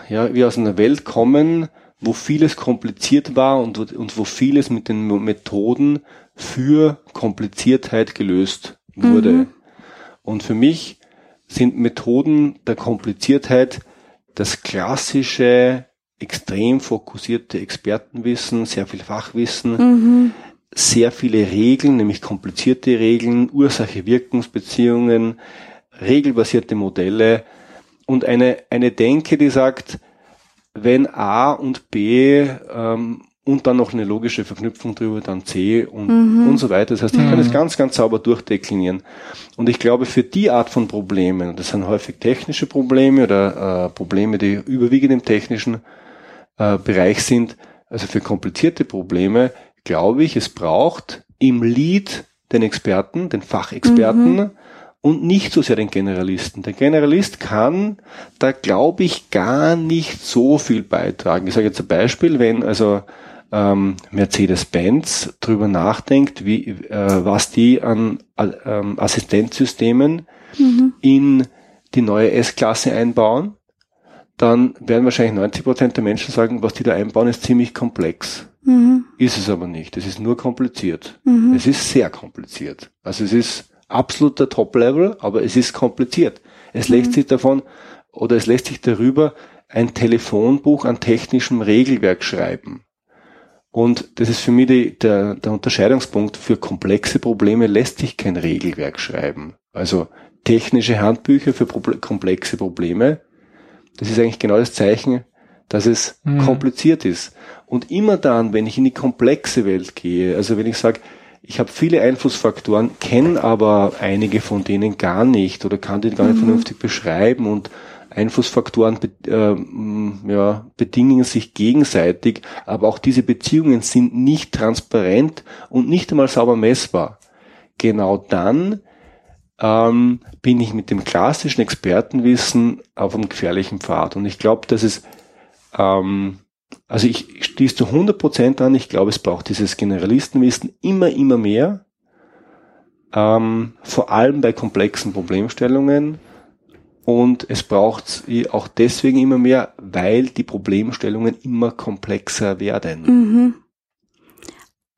ja, wir aus einer Welt kommen, wo vieles kompliziert war und, und wo vieles mit den Methoden für Kompliziertheit gelöst wurde. Und für mich sind Methoden der Kompliziertheit das klassische extrem fokussierte Expertenwissen, sehr viel Fachwissen, Mhm. sehr viele Regeln, nämlich komplizierte Regeln, Ursache-Wirkungsbeziehungen, regelbasierte Modelle und eine, eine Denke, die sagt, wenn A und B ähm, und dann noch eine logische Verknüpfung drüber, dann C und, und so weiter. Das heißt, ich kann es ganz, ganz sauber durchdeklinieren. Und ich glaube, für die Art von Problemen, das sind häufig technische Probleme oder äh, Probleme, die überwiegend im technischen äh, Bereich sind, also für komplizierte Probleme, glaube ich, es braucht im Lead den Experten, den Fachexperten und nicht so sehr den Generalisten. Der Generalist kann da, glaube ich, gar nicht so viel beitragen. Ich sage jetzt ein Beispiel, wenn also ähm, Mercedes-Benz drüber nachdenkt, wie, äh, was die an äh, ähm, Assistenzsystemen in die neue S-Klasse einbauen, dann werden wahrscheinlich 90 Prozent der Menschen sagen, was die da einbauen, ist ziemlich komplex. Mhm. Ist es aber nicht. Es ist nur kompliziert. Es ist sehr kompliziert. Also es ist absoluter Top-Level, aber es ist kompliziert. Es lässt sich davon oder es lässt sich darüber ein Telefonbuch an technischem Regelwerk schreiben. Und das ist für mich die, der, der Unterscheidungspunkt. Für komplexe Probleme lässt sich kein Regelwerk schreiben. Also technische Handbücher für Proble komplexe Probleme. Das ist eigentlich genau das Zeichen, dass es kompliziert ist. Und immer dann, wenn ich in die komplexe Welt gehe, also wenn ich sage, ich habe viele Einflussfaktoren, kenne aber einige von denen gar nicht oder kann die gar nicht vernünftig beschreiben und Einflussfaktoren äh, ja, bedingen sich gegenseitig, aber auch diese Beziehungen sind nicht transparent und nicht einmal sauber messbar. Genau dann ähm, bin ich mit dem klassischen Expertenwissen auf einem gefährlichen Pfad. Und ich glaube, dass es, ähm, also ich schließe zu 100% an, ich glaube, es braucht dieses Generalistenwissen immer, immer mehr, ähm, vor allem bei komplexen Problemstellungen. Und es braucht auch deswegen immer mehr, weil die Problemstellungen immer komplexer werden. Mhm.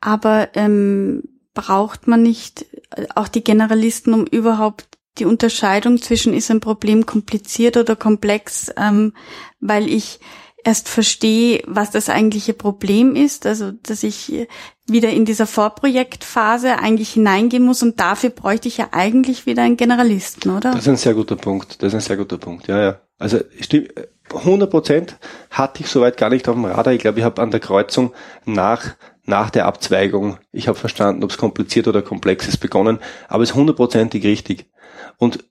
Aber ähm, braucht man nicht äh, auch die Generalisten, um überhaupt die Unterscheidung zwischen ist ein Problem kompliziert oder komplex, ähm, weil ich erst verstehe, was das eigentliche Problem ist, also dass ich wieder in dieser Vorprojektphase eigentlich hineingehen muss und dafür bräuchte ich ja eigentlich wieder einen Generalisten, oder? Das ist ein sehr guter Punkt. Das ist ein sehr guter Punkt. Ja, ja. Also stimmt, 100 Prozent hatte ich soweit gar nicht auf dem Radar. Ich glaube, ich habe an der Kreuzung nach nach der Abzweigung, ich habe verstanden, ob es kompliziert oder komplex ist, begonnen, aber es ist hundertprozentig richtig. Und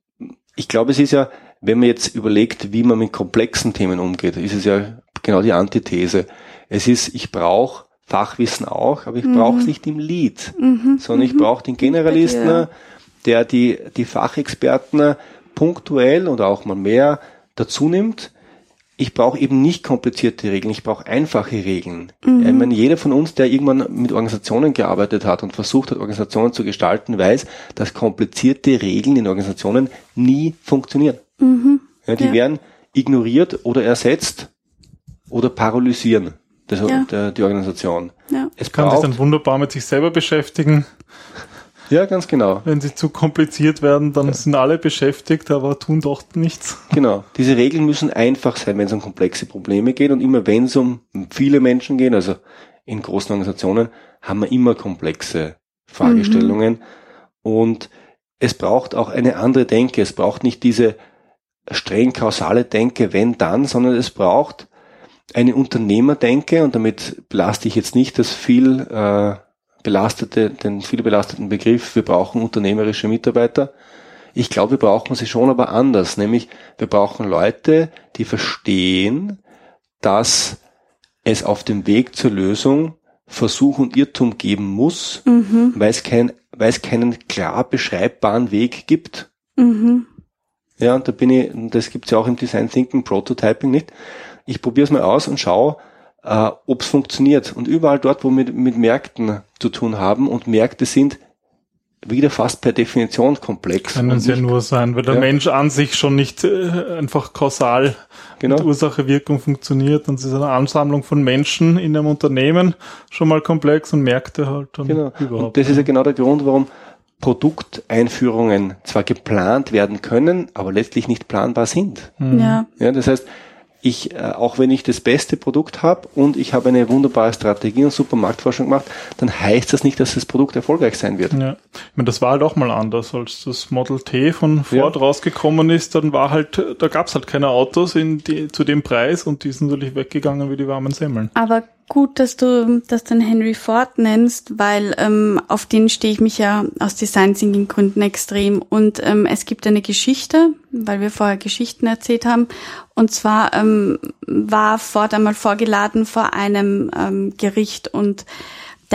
ich glaube, es ist ja, wenn man jetzt überlegt, wie man mit komplexen Themen umgeht, ist es ja genau die Antithese. Es ist, ich brauche Fachwissen auch, aber ich brauche es nicht im Lead, sondern ich brauche den Generalisten, Ja. der die, die Fachexperten punktuell oder auch mal mehr dazu nimmt. Ich brauche eben nicht komplizierte Regeln, ich brauche einfache Regeln. Ich meine, jeder von uns, der irgendwann mit Organisationen gearbeitet hat und versucht hat, Organisationen zu gestalten, weiß, dass komplizierte Regeln in Organisationen nie funktionieren. Ja, die Ja. werden ignoriert oder ersetzt oder paralysieren das, Ja. der, die Organisation. Ja. Es Kann sich dann wunderbar mit sich selber beschäftigen. Ja, ganz genau. Wenn sie zu kompliziert werden, dann sind alle beschäftigt, aber tun doch nichts. Genau. Diese Regeln müssen einfach sein, wenn es um komplexe Probleme geht und immer wenn es um viele Menschen geht, also in großen Organisationen, haben wir immer komplexe Fragestellungen und es braucht auch eine andere Denke. Es braucht nicht diese streng kausale Denke, wenn dann, sondern es braucht eine Unternehmerdenke und damit belaste ich jetzt nicht das viel äh, belastete, den viel belasteten Begriff, wir brauchen unternehmerische Mitarbeiter. Ich glaube, wir brauchen sie schon, aber anders. Nämlich, wir brauchen Leute, die verstehen, dass es auf dem Weg zur Lösung Versuch und Irrtum geben muss, Mhm. weil es kein, weil es keinen klar beschreibbaren Weg gibt. Mhm. Ja, und da bin ich, das gibt's ja auch im Design Thinking, Prototyping nicht. Ich probiere es mal aus und schaue, äh, ob es funktioniert. Und überall dort, wo wir mit Märkten zu tun haben und Märkte sind wieder fast per Definition komplex. Können sie ja nur sein, weil der Ja. Mensch an sich schon nicht äh, einfach kausal Genau. mit Ursache-Wirkung funktioniert. Und es ist eine Ansammlung von Menschen in einem Unternehmen schon mal komplex und Märkte halt dann Genau. überhaupt. Und das ist ja genau der Grund, warum Produkteinführungen zwar geplant werden können, aber letztlich nicht planbar sind. Mhm. Ja. Ja, das heißt, ich, äh, auch wenn ich das beste Produkt habe und ich habe eine wunderbare Strategie und super Marktforschung gemacht, dann heißt das nicht, dass das Produkt erfolgreich sein wird. Ja. Ich meine, das war halt auch mal anders, als das Model T von Ford ja. rausgekommen ist, dann war halt, da gab es halt keine Autos in die, zu dem Preis und die sind natürlich weggegangen wie die warmen Semmeln. Aber gut, dass du das den Henry Ford nennst, weil ähm, auf den stehe ich mich ja aus Design Thinking Gründen extrem. Und ähm, es gibt eine Geschichte, weil wir vorher Geschichten erzählt haben. Und zwar ähm, war Ford einmal vorgeladen vor einem ähm, Gericht und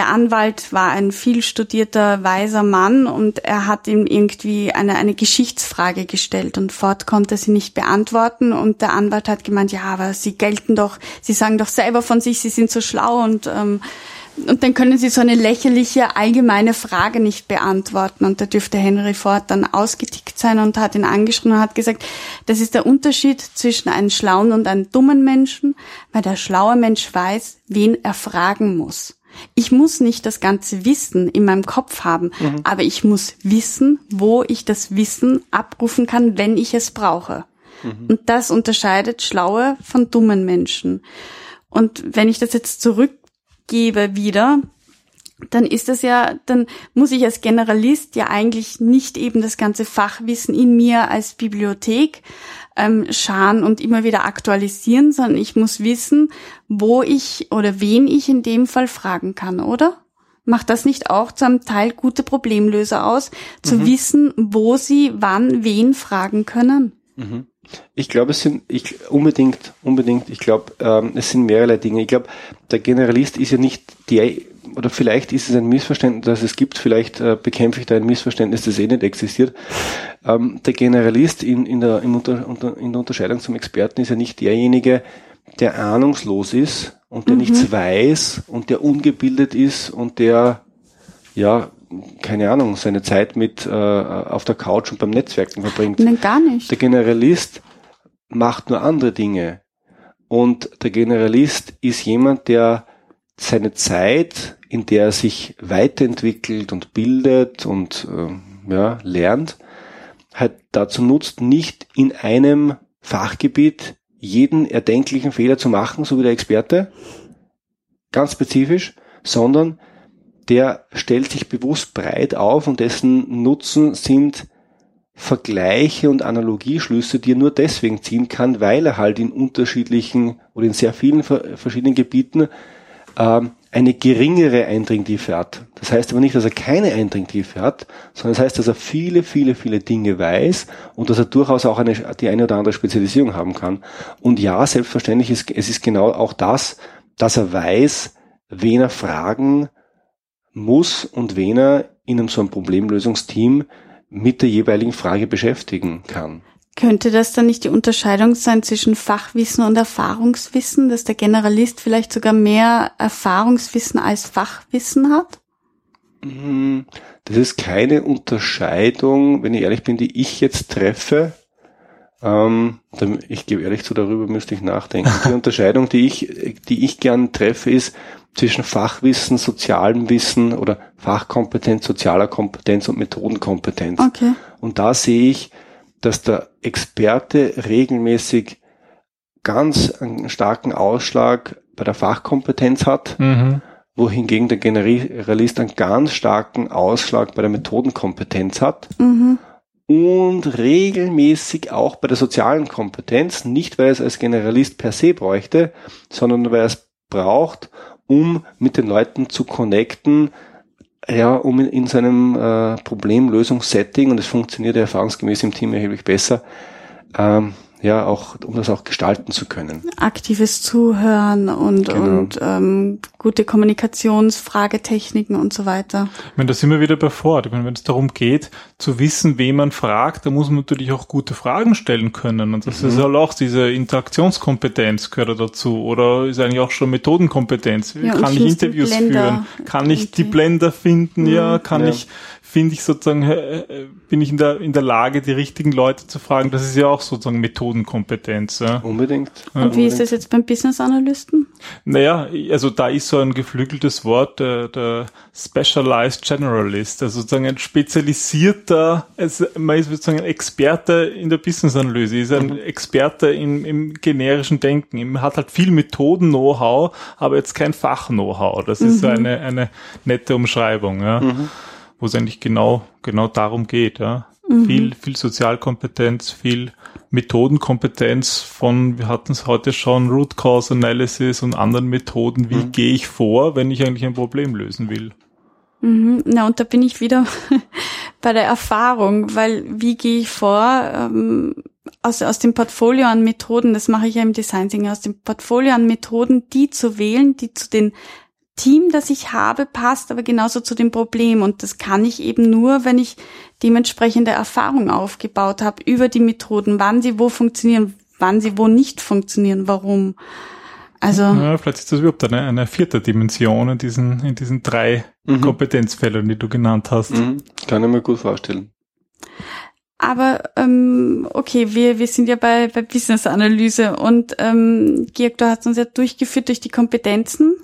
der Anwalt war ein viel studierter, weiser Mann und er hat ihm irgendwie eine, eine Geschichtsfrage gestellt und Ford konnte sie nicht beantworten und der Anwalt hat gemeint, ja, aber sie gelten doch, sie sagen doch selber von sich, sie sind so schlau und ähm, und dann können sie so eine lächerliche allgemeine Frage nicht beantworten. Und da dürfte Henry Ford dann ausgetickt sein und hat ihn angeschrieben und hat gesagt, das ist der Unterschied zwischen einem schlauen und einem dummen Menschen, weil der schlaue Mensch weiß, wen er fragen muss. Ich muss nicht das ganze Wissen in meinem Kopf haben, mhm. aber ich muss wissen, wo ich das Wissen abrufen kann, wenn ich es brauche. Mhm. Und das unterscheidet schlaue von dummen Menschen. Und wenn ich das jetzt zurückgebe wieder, dann ist das ja, dann muss ich als Generalist ja eigentlich nicht eben das ganze Fachwissen in mir als Bibliothek ähm, scharen und immer wieder aktualisieren, sondern ich muss wissen, wo ich oder wen ich in dem Fall fragen kann, oder? Macht das nicht auch zu einem Teil gute Problemlöser aus, zu mhm. wissen, wo sie wann wen fragen können? Mhm. Ich glaube, es sind ich, unbedingt, unbedingt. Ich glaube, ähm, es sind mehrere Dinge. Ich glaube, der Generalist ist ja nicht der oder vielleicht ist es ein Missverständnis, dass es gibt, vielleicht äh, bekämpfe ich da ein Missverständnis, das eh nicht existiert. Ähm, der Generalist in, in, der, im unter, unter, in der Unterscheidung zum Experten ist ja nicht derjenige, der ahnungslos ist und der mhm. nichts weiß und der ungebildet ist und der, ja, keine Ahnung, seine Zeit mit äh, auf der Couch und beim Netzwerken verbringt. Nein, gar nicht. Der Generalist macht nur andere Dinge. Und der Generalist ist jemand, der seine Zeit, in der er sich weiterentwickelt und bildet und äh, ja, lernt, halt dazu nutzt, nicht in einem Fachgebiet jeden erdenklichen Fehler zu machen, so wie der Experte, ganz spezifisch, sondern der stellt sich bewusst breit auf und dessen Nutzen sind Vergleiche und Analogieschlüsse, die er nur deswegen ziehen kann, weil er halt in unterschiedlichen oder in sehr vielen verschiedenen Gebieten ähm, eine geringere Eindringtiefe hat. Das heißt aber nicht, dass er keine Eindringtiefe hat, sondern das heißt, dass er viele, viele, viele Dinge weiß und dass er durchaus auch eine, die eine oder andere Spezialisierung haben kann. Und ja, selbstverständlich ist es ist genau auch das, dass er weiß, wen er fragen muss und wen er in einem so einem Problemlösungsteam mit der jeweiligen Frage beschäftigen kann. Könnte das dann nicht die Unterscheidung sein zwischen Fachwissen und Erfahrungswissen, dass der Generalist vielleicht sogar mehr Erfahrungswissen als Fachwissen hat? Mhm. Das ist keine Unterscheidung, wenn ich ehrlich bin, die ich jetzt treffe. Ähm, ich gebe ehrlich zu, darüber müsste ich nachdenken. Die Unterscheidung, die ich, die ich gern treffe, ist zwischen Fachwissen, sozialem Wissen oder Fachkompetenz, sozialer Kompetenz und Methodenkompetenz. Okay. Und da sehe ich, dass der Experte regelmäßig ganz einen starken Ausschlag bei der Fachkompetenz hat, mhm. wohingegen der Generalist einen ganz starken Ausschlag bei der Methodenkompetenz hat. Mhm. Und regelmäßig auch bei der sozialen Kompetenz, nicht weil er es als Generalist per se bräuchte, sondern weil er es braucht, um mit den Leuten zu connecten, ja, um in, in seinem äh, Problemlösungssetting, und es funktioniert erfahrungsgemäß im Team erheblich besser, ähm, ja, auch, um das auch gestalten zu können. Aktives Zuhören und, genau. und ähm, gute Kommunikationsfragetechniken und so weiter. Ich meine, da sind wir wieder bei Ford. Ich meine, wenn es darum geht, zu wissen, wen man fragt, da muss man natürlich auch gute Fragen stellen können. Und das mhm. ist halt auch diese Interaktionskompetenz gehört dazu. Oder ist eigentlich auch schon Methodenkompetenz. Ja, kann ich Interviews führen? Kann ich die Blender finden? Mhm. Ja, kann ja. ich finde ich sozusagen, äh, bin ich in der, in der Lage, die richtigen Leute zu fragen. Das ist ja auch sozusagen Methodenkompetenz. Ja. Unbedingt. Und ja, wie ist das jetzt beim Business Analysten? Naja, also da ist so ein geflügeltes Wort, der, der Specialized Generalist, also sozusagen ein spezialisierter, also man ist sozusagen ein Experte in der Business Analyse, ist ein mhm. Experte im, im generischen Denken, man hat halt viel Methoden-Know-how, aber jetzt kein Fach-Know-how. Das ist mhm. eine, eine nette Umschreibung. Ja. Mhm wo es eigentlich genau, genau darum geht, ja. Mhm. Viel, viel Sozialkompetenz, viel Methodenkompetenz von, wir hatten es heute schon, Root Cause Analysis und anderen Methoden. Wie mhm. gehe ich vor, wenn ich eigentlich ein Problem lösen will? Mhm. Na, und da bin ich wieder bei der Erfahrung, weil wie gehe ich vor? Ähm, aus, aus dem Portfolio an Methoden, das mache ich ja im Design Thinking, aus dem Portfolio an Methoden, die zu wählen, die zu den Team, das ich habe, passt aber genauso zu dem Problem. Und das kann ich eben nur, wenn ich dementsprechende Erfahrung aufgebaut habe über die Methoden, wann sie wo funktionieren, wann sie wo nicht funktionieren, warum. Also. Ja, vielleicht ist das überhaupt eine, eine vierte Dimension in diesen, in diesen drei mhm. Kompetenzfeldern, die du genannt hast. Mhm. Kann ich mir gut vorstellen. Aber ähm, okay, wir, wir sind ja bei, bei Business-Analyse und ähm, Georg, du hast uns ja durchgeführt durch die Kompetenzen.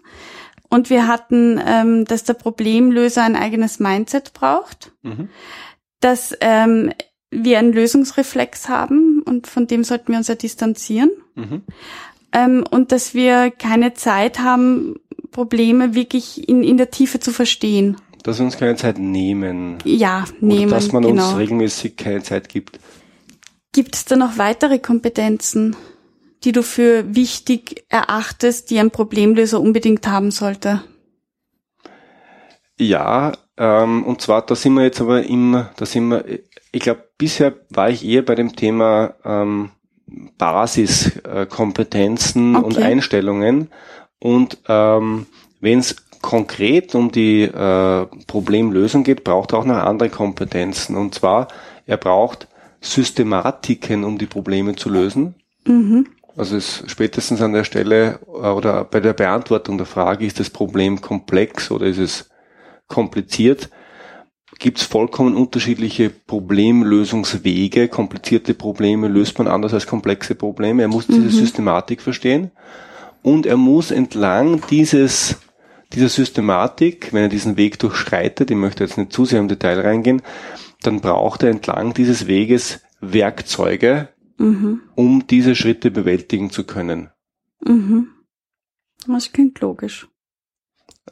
Und wir hatten, ähm, dass der Problemlöser ein eigenes Mindset braucht, mhm. dass ähm, wir einen Lösungsreflex haben und von dem sollten wir uns ja distanzieren. Mhm. Ähm, und dass wir keine Zeit haben, Probleme wirklich in, in der Tiefe zu verstehen. Dass wir uns keine Zeit nehmen. Ja, nehmen. Oder dass man genau. uns regelmäßig keine Zeit gibt. Gibt es da noch weitere Kompetenzen? Die du für wichtig erachtest, die ein Problemlöser unbedingt haben sollte? Ja, ähm, und zwar, da sind wir jetzt aber immer, da sind wir, ich glaube, bisher war ich eher bei dem Thema ähm, Basiskompetenzen äh, okay. und Einstellungen. Und ähm, wenn es konkret um die äh, Problemlösung geht, braucht er auch noch andere Kompetenzen. Und zwar, er braucht Systematiken, um die Probleme zu lösen. Mhm. Also es spätestens an der Stelle äh, oder bei der Beantwortung der Frage, ist das Problem komplex oder ist es kompliziert, gibt es vollkommen unterschiedliche Problemlösungswege. Komplizierte Probleme löst man anders als komplexe Probleme. Er muss diese mhm. Systematik verstehen und er muss entlang dieses dieser Systematik, wenn er diesen Weg durchschreitet, ich möchte jetzt nicht zu sehr im Detail reingehen, dann braucht er entlang dieses Weges Werkzeuge, mhm. um diese Schritte bewältigen zu können. Mhm. Das klingt logisch.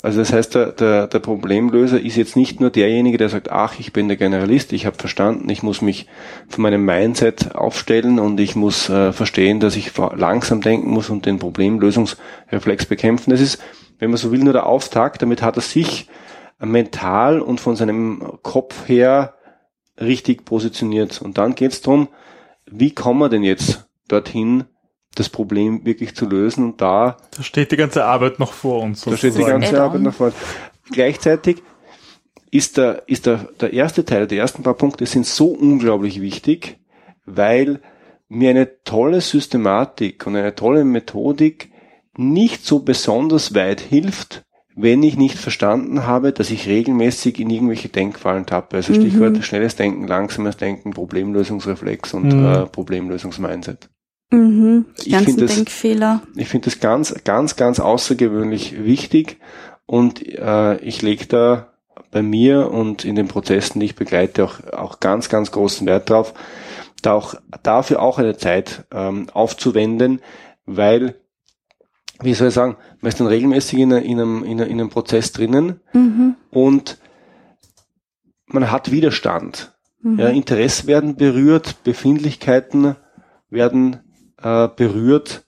Also das heißt, der, der, der Problemlöser ist jetzt nicht nur derjenige, der sagt, ach, ich bin der Generalist, ich habe verstanden, ich muss mich von meinem Mindset aufstellen und ich muss äh, verstehen, dass ich langsam denken muss und den Problemlösungsreflex bekämpfen. Das ist, wenn man so will, nur der Auftakt. Damit hat er sich mental und von seinem Kopf her richtig positioniert. Und dann geht es darum, wie kommen wir denn jetzt dorthin, das Problem wirklich zu lösen und da. Da steht die ganze Arbeit noch vor uns. Da steht die ganze Arbeit noch vor uns. Gleichzeitig ist der, ist der, der erste Teil, die ersten paar Punkte sind so unglaublich wichtig, weil mir eine tolle Systematik und eine tolle Methodik nicht so besonders weit hilft, wenn ich nicht verstanden habe, dass ich regelmäßig in irgendwelche Denkfallen tappe. Also Stichwort mhm. schnelles Denken, langsames Denken, Problemlösungsreflex und mhm. äh, Problemlösungsmindset. Mhm. Die ich finde das, Denkfehler. Ich finde das ganz, ganz, ganz außergewöhnlich wichtig und äh, ich lege da bei mir und in den Prozessen, die ich begleite, auch, auch ganz, ganz großen Wert drauf, da auch, dafür auch eine Zeit ähm, aufzuwenden, weil wie soll ich sagen, man ist dann regelmäßig in, in, einem, in, einem Prozess drinnen mhm. und man hat Widerstand. Mhm. Ja, Interesse werden berührt, Befindlichkeiten werden äh, berührt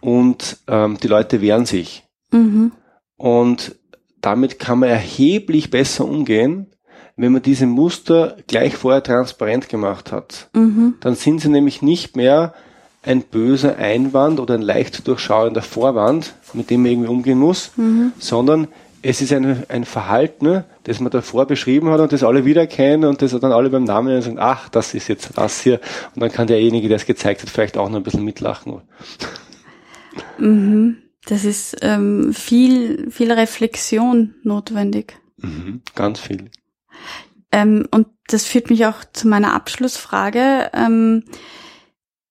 und ähm, die Leute wehren sich. Mhm. Und damit kann man erheblich besser umgehen, wenn man diese Muster gleich vorher transparent gemacht hat. Mhm. Dann sind sie nämlich nicht mehr ein böser Einwand oder ein leicht durchschauender Vorwand, mit dem man irgendwie umgehen muss, mhm. sondern es ist ein, ein Verhalten, das man davor beschrieben hat und das alle wiedererkennen und das dann alle beim Namen sagen, ach, das ist jetzt das hier. Und dann kann derjenige, der es gezeigt hat, vielleicht auch noch ein bisschen mitlachen. Mhm. Das ist ähm, viel, viel Reflexion notwendig. Mhm. Ganz viel. Ähm, und das führt mich auch zu meiner Abschlussfrage. Ähm,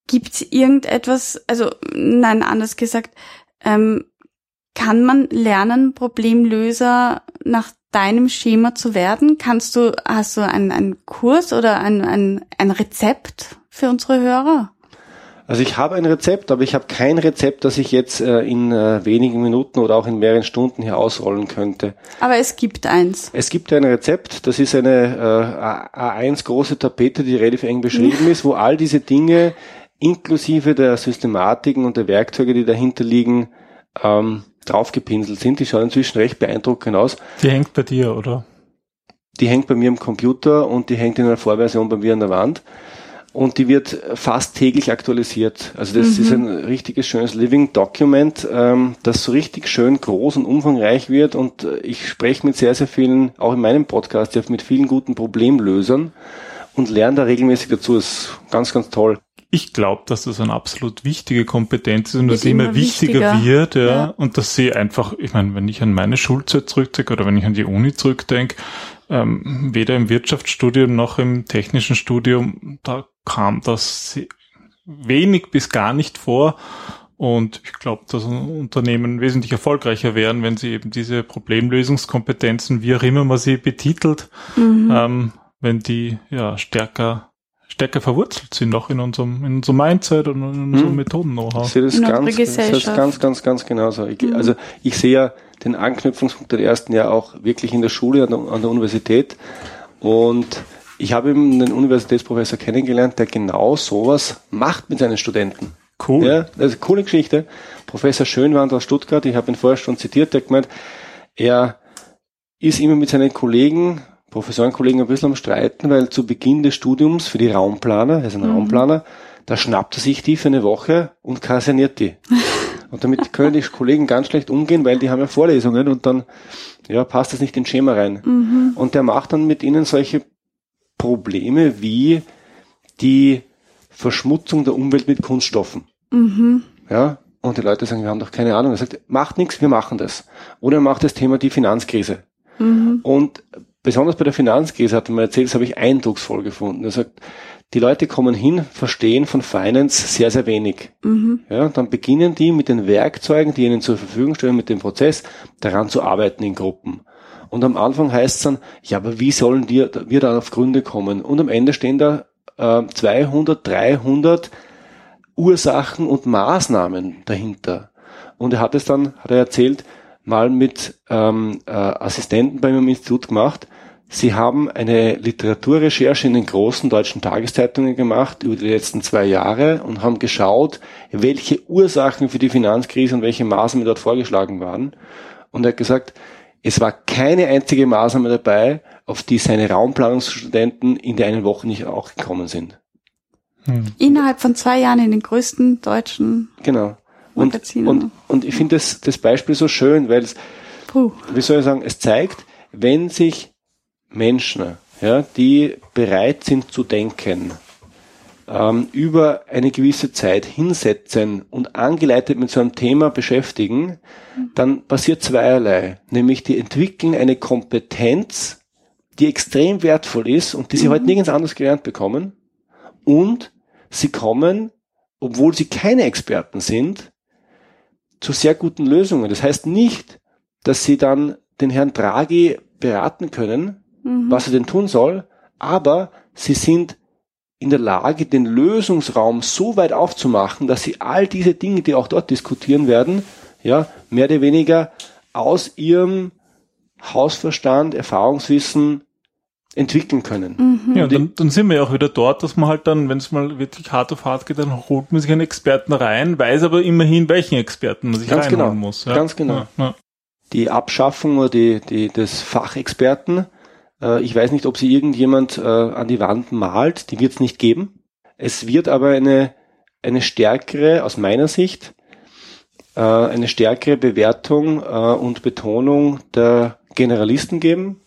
Gibt es irgendetwas, also nein, anders gesagt, ähm, kann man lernen, Problemlöser nach deinem Schema zu werden? Kannst du, hast du einen, einen Kurs oder ein, ein, ein Rezept für unsere Hörer? Also ich habe ein Rezept, aber ich habe kein Rezept, das ich jetzt äh, in äh, wenigen Minuten oder auch in mehreren Stunden hier ausrollen könnte. Aber es gibt eins. Es gibt ein Rezept, das ist eine äh, A1 große Tapete, die relativ eng beschrieben ist, wo all diese Dinge inklusive der Systematiken und der Werkzeuge, die dahinter liegen, ähm, draufgepinselt sind. Die schauen inzwischen recht beeindruckend aus. Die hängt bei dir, oder? Die hängt bei mir im Computer und die hängt in einer Vorversion bei mir an der Wand und die wird fast täglich aktualisiert. Also das mhm. ist ein richtiges schönes Living Document, ähm, das so richtig schön groß und umfangreich wird und äh, ich spreche mit sehr, sehr vielen, auch in meinem Podcast, mit vielen guten Problemlösern und lerne da regelmäßig dazu. Das ist ganz, ganz toll. Ich glaube, dass das eine absolut wichtige Kompetenz ist und dass sie immer, immer wichtiger, wichtiger, wird, ja. ja. Und dass sie einfach, ich meine, wenn ich an meine Schulzeit zurückdenke oder wenn ich an die Uni zurückdenke, ähm, weder im Wirtschaftsstudium noch im technischen Studium, da kam das wenig bis gar nicht vor. Und ich glaube, dass Unternehmen wesentlich erfolgreicher wären, wenn sie eben diese Problemlösungskompetenzen, wie auch immer man sie betitelt, mhm. ähm, wenn die ja stärker stärker verwurzelt sind noch in unserem in unserem Mindset und in unserem hm. Methoden-Know-how. Ich sehe das, ganz, das ganz, ganz, ganz genauso. Ich, mhm. Also ich sehe ja den Anknüpfungspunkt der ersten Jahr auch wirklich in der Schule, an der, an der Universität. Und ich habe eben einen Universitätsprofessor kennengelernt, der genau sowas macht mit seinen Studenten. Cool. Ja, das ist eine coole Geschichte. Professor Schönwand aus Stuttgart, ich habe ihn vorher schon zitiert, der hat gemeint, er ist immer mit seinen Kollegen, Professorenkollegen ein bisschen am Streiten, weil zu Beginn des Studiums für die Raumplaner, er ist ein mhm. Raumplaner, da schnappt er sich die für eine Woche und kaserniert die. Und damit können die Kollegen ganz schlecht umgehen, weil die haben ja Vorlesungen und dann ja, passt das nicht ins Schema rein. Mhm. Und der macht dann mit ihnen solche Probleme wie die Verschmutzung der Umwelt mit Kunststoffen. Mhm. Ja, und die Leute sagen, wir haben doch keine Ahnung. Er sagt, macht nichts, wir machen das. Oder er macht das Thema die Finanzkrise. Mhm. Und besonders bei der Finanzkrise hat er mir erzählt, das habe ich eindrucksvoll gefunden. Er sagt, die Leute kommen hin, verstehen von Finance sehr, sehr wenig. Mhm. Ja, dann beginnen die mit den Werkzeugen, die ihnen zur Verfügung stehen, mit dem Prozess, daran zu arbeiten in Gruppen. Und am Anfang heißt es dann, ja, aber wie sollen wir, wir da auf Gründe kommen? Und am Ende stehen da äh, 200, 300 Ursachen und Maßnahmen dahinter. Und er hat es dann, hat er erzählt, mal mit ähm, äh, Assistenten bei mir im Institut gemacht, Sie haben eine Literaturrecherche in den großen deutschen Tageszeitungen gemacht über die letzten zwei Jahre und haben geschaut, welche Ursachen für die Finanzkrise und welche Maßnahmen dort vorgeschlagen waren. Und er hat gesagt, es war keine einzige Maßnahme dabei, auf die seine Raumplanungsstudenten in der einen Woche nicht auch gekommen sind. Hm. Innerhalb von zwei Jahren in den größten deutschen genau. Und, und, und ich finde das, das Beispiel so schön, weil es, wie soll ich sagen, es zeigt, wenn sich Menschen, ja, die bereit sind zu denken, ähm, über eine gewisse Zeit hinsetzen und angeleitet mit so einem Thema beschäftigen, dann passiert zweierlei. Nämlich die entwickeln eine Kompetenz, die extrem wertvoll ist und die sie mhm. heute nirgends anders gelernt bekommen. Und sie kommen, obwohl sie keine Experten sind, zu sehr guten Lösungen. Das heißt nicht, dass sie dann den Herrn Draghi beraten können, mhm. was er denn tun soll, aber sie sind in der Lage, den Lösungsraum so weit aufzumachen, dass sie all diese Dinge, die auch dort diskutieren werden, ja, mehr oder weniger aus ihrem Hausverstand, Erfahrungswissen entwickeln können. Mhm. Ja, dann, dann sind wir ja auch wieder dort, dass man halt dann, wenn es mal wirklich hart auf hart geht, dann holt man sich einen Experten rein, weiß aber immerhin, welchen Experten man sich Ganz reinholen genau. muss. Ja. Ganz genau. Ja, ja. Die Abschaffung oder die, die, des Fachexperten äh, ich weiß nicht, ob sie irgendjemand äh, an die Wand malt, die wird es nicht geben. Es wird aber eine, eine stärkere, aus meiner Sicht, äh, eine stärkere Bewertung und Betonung der Generalisten geben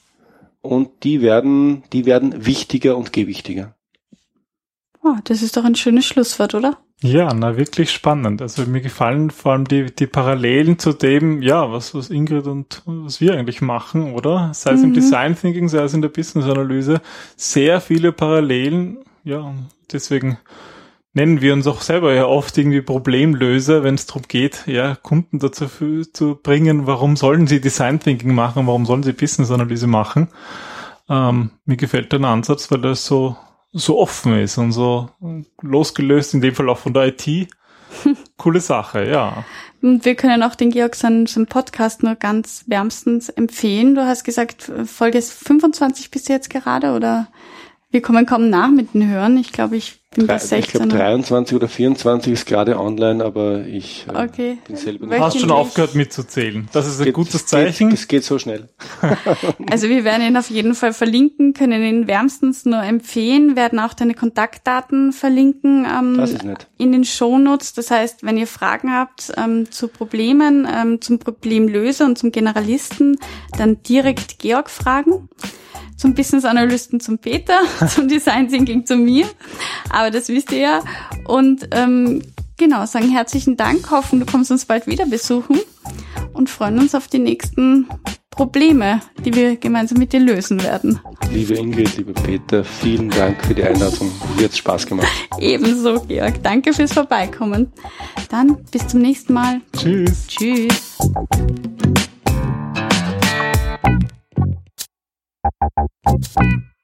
und die werden, die werden wichtiger und gewichtiger. Oh, das ist doch ein schönes Schlusswort, oder? Ja, na wirklich spannend. Also mir gefallen vor allem die, die Parallelen zu dem, ja, was, was Ingrid und was wir eigentlich machen, oder? Sei es mhm. im Design Thinking, sei es in der Business Analyse, sehr viele Parallelen. Ja, deswegen nennen wir uns auch selber ja oft irgendwie Problemlöser, wenn es darum geht, ja, Kunden dazu zu bringen, warum sollen sie Design Thinking machen, warum sollen sie Business Analyse machen. Ähm, mir gefällt der Ansatz, weil das so so offen ist und so losgelöst, in dem Fall auch von der IT. Coole Sache, ja. Und wir können auch den Georg seinen, seinen Podcast nur ganz wärmstens empfehlen. Du hast gesagt, Folge 25 bist du jetzt gerade oder wir kommen kaum nach mit den Hören. Ich glaube, ich bin bei 16. Ich glaube, 23 oder 24 ist gerade online, aber ich äh, okay. bin selber nicht. Hast schon aufgehört mitzuzählen. Das ist ein geht, gutes Zeichen. Es geht, geht, so schnell. also wir werden ihn auf jeden Fall verlinken, können ihn wärmstens nur empfehlen, werden auch deine Kontaktdaten verlinken ähm, in den Shownotes. Das heißt, wenn ihr Fragen habt ähm, zu Problemen, ähm, zum Problemlöser und zum Generalisten, dann direkt Georg fragen zum Business Analysten zum Peter, zum Design Thinking zu mir. Aber das wisst ihr ja. Und ähm, genau, sagen herzlichen Dank, hoffen, du kommst uns bald wieder besuchen und freuen uns auf die nächsten Probleme, die wir gemeinsam mit dir lösen werden. Liebe Ingrid, lieber Peter, vielen Dank für die Einladung. Mir hat Spaß gemacht. Ebenso, Georg. Danke fürs Vorbeikommen. Dann bis zum nächsten Mal. Tschüss. Tschüss. Thank you.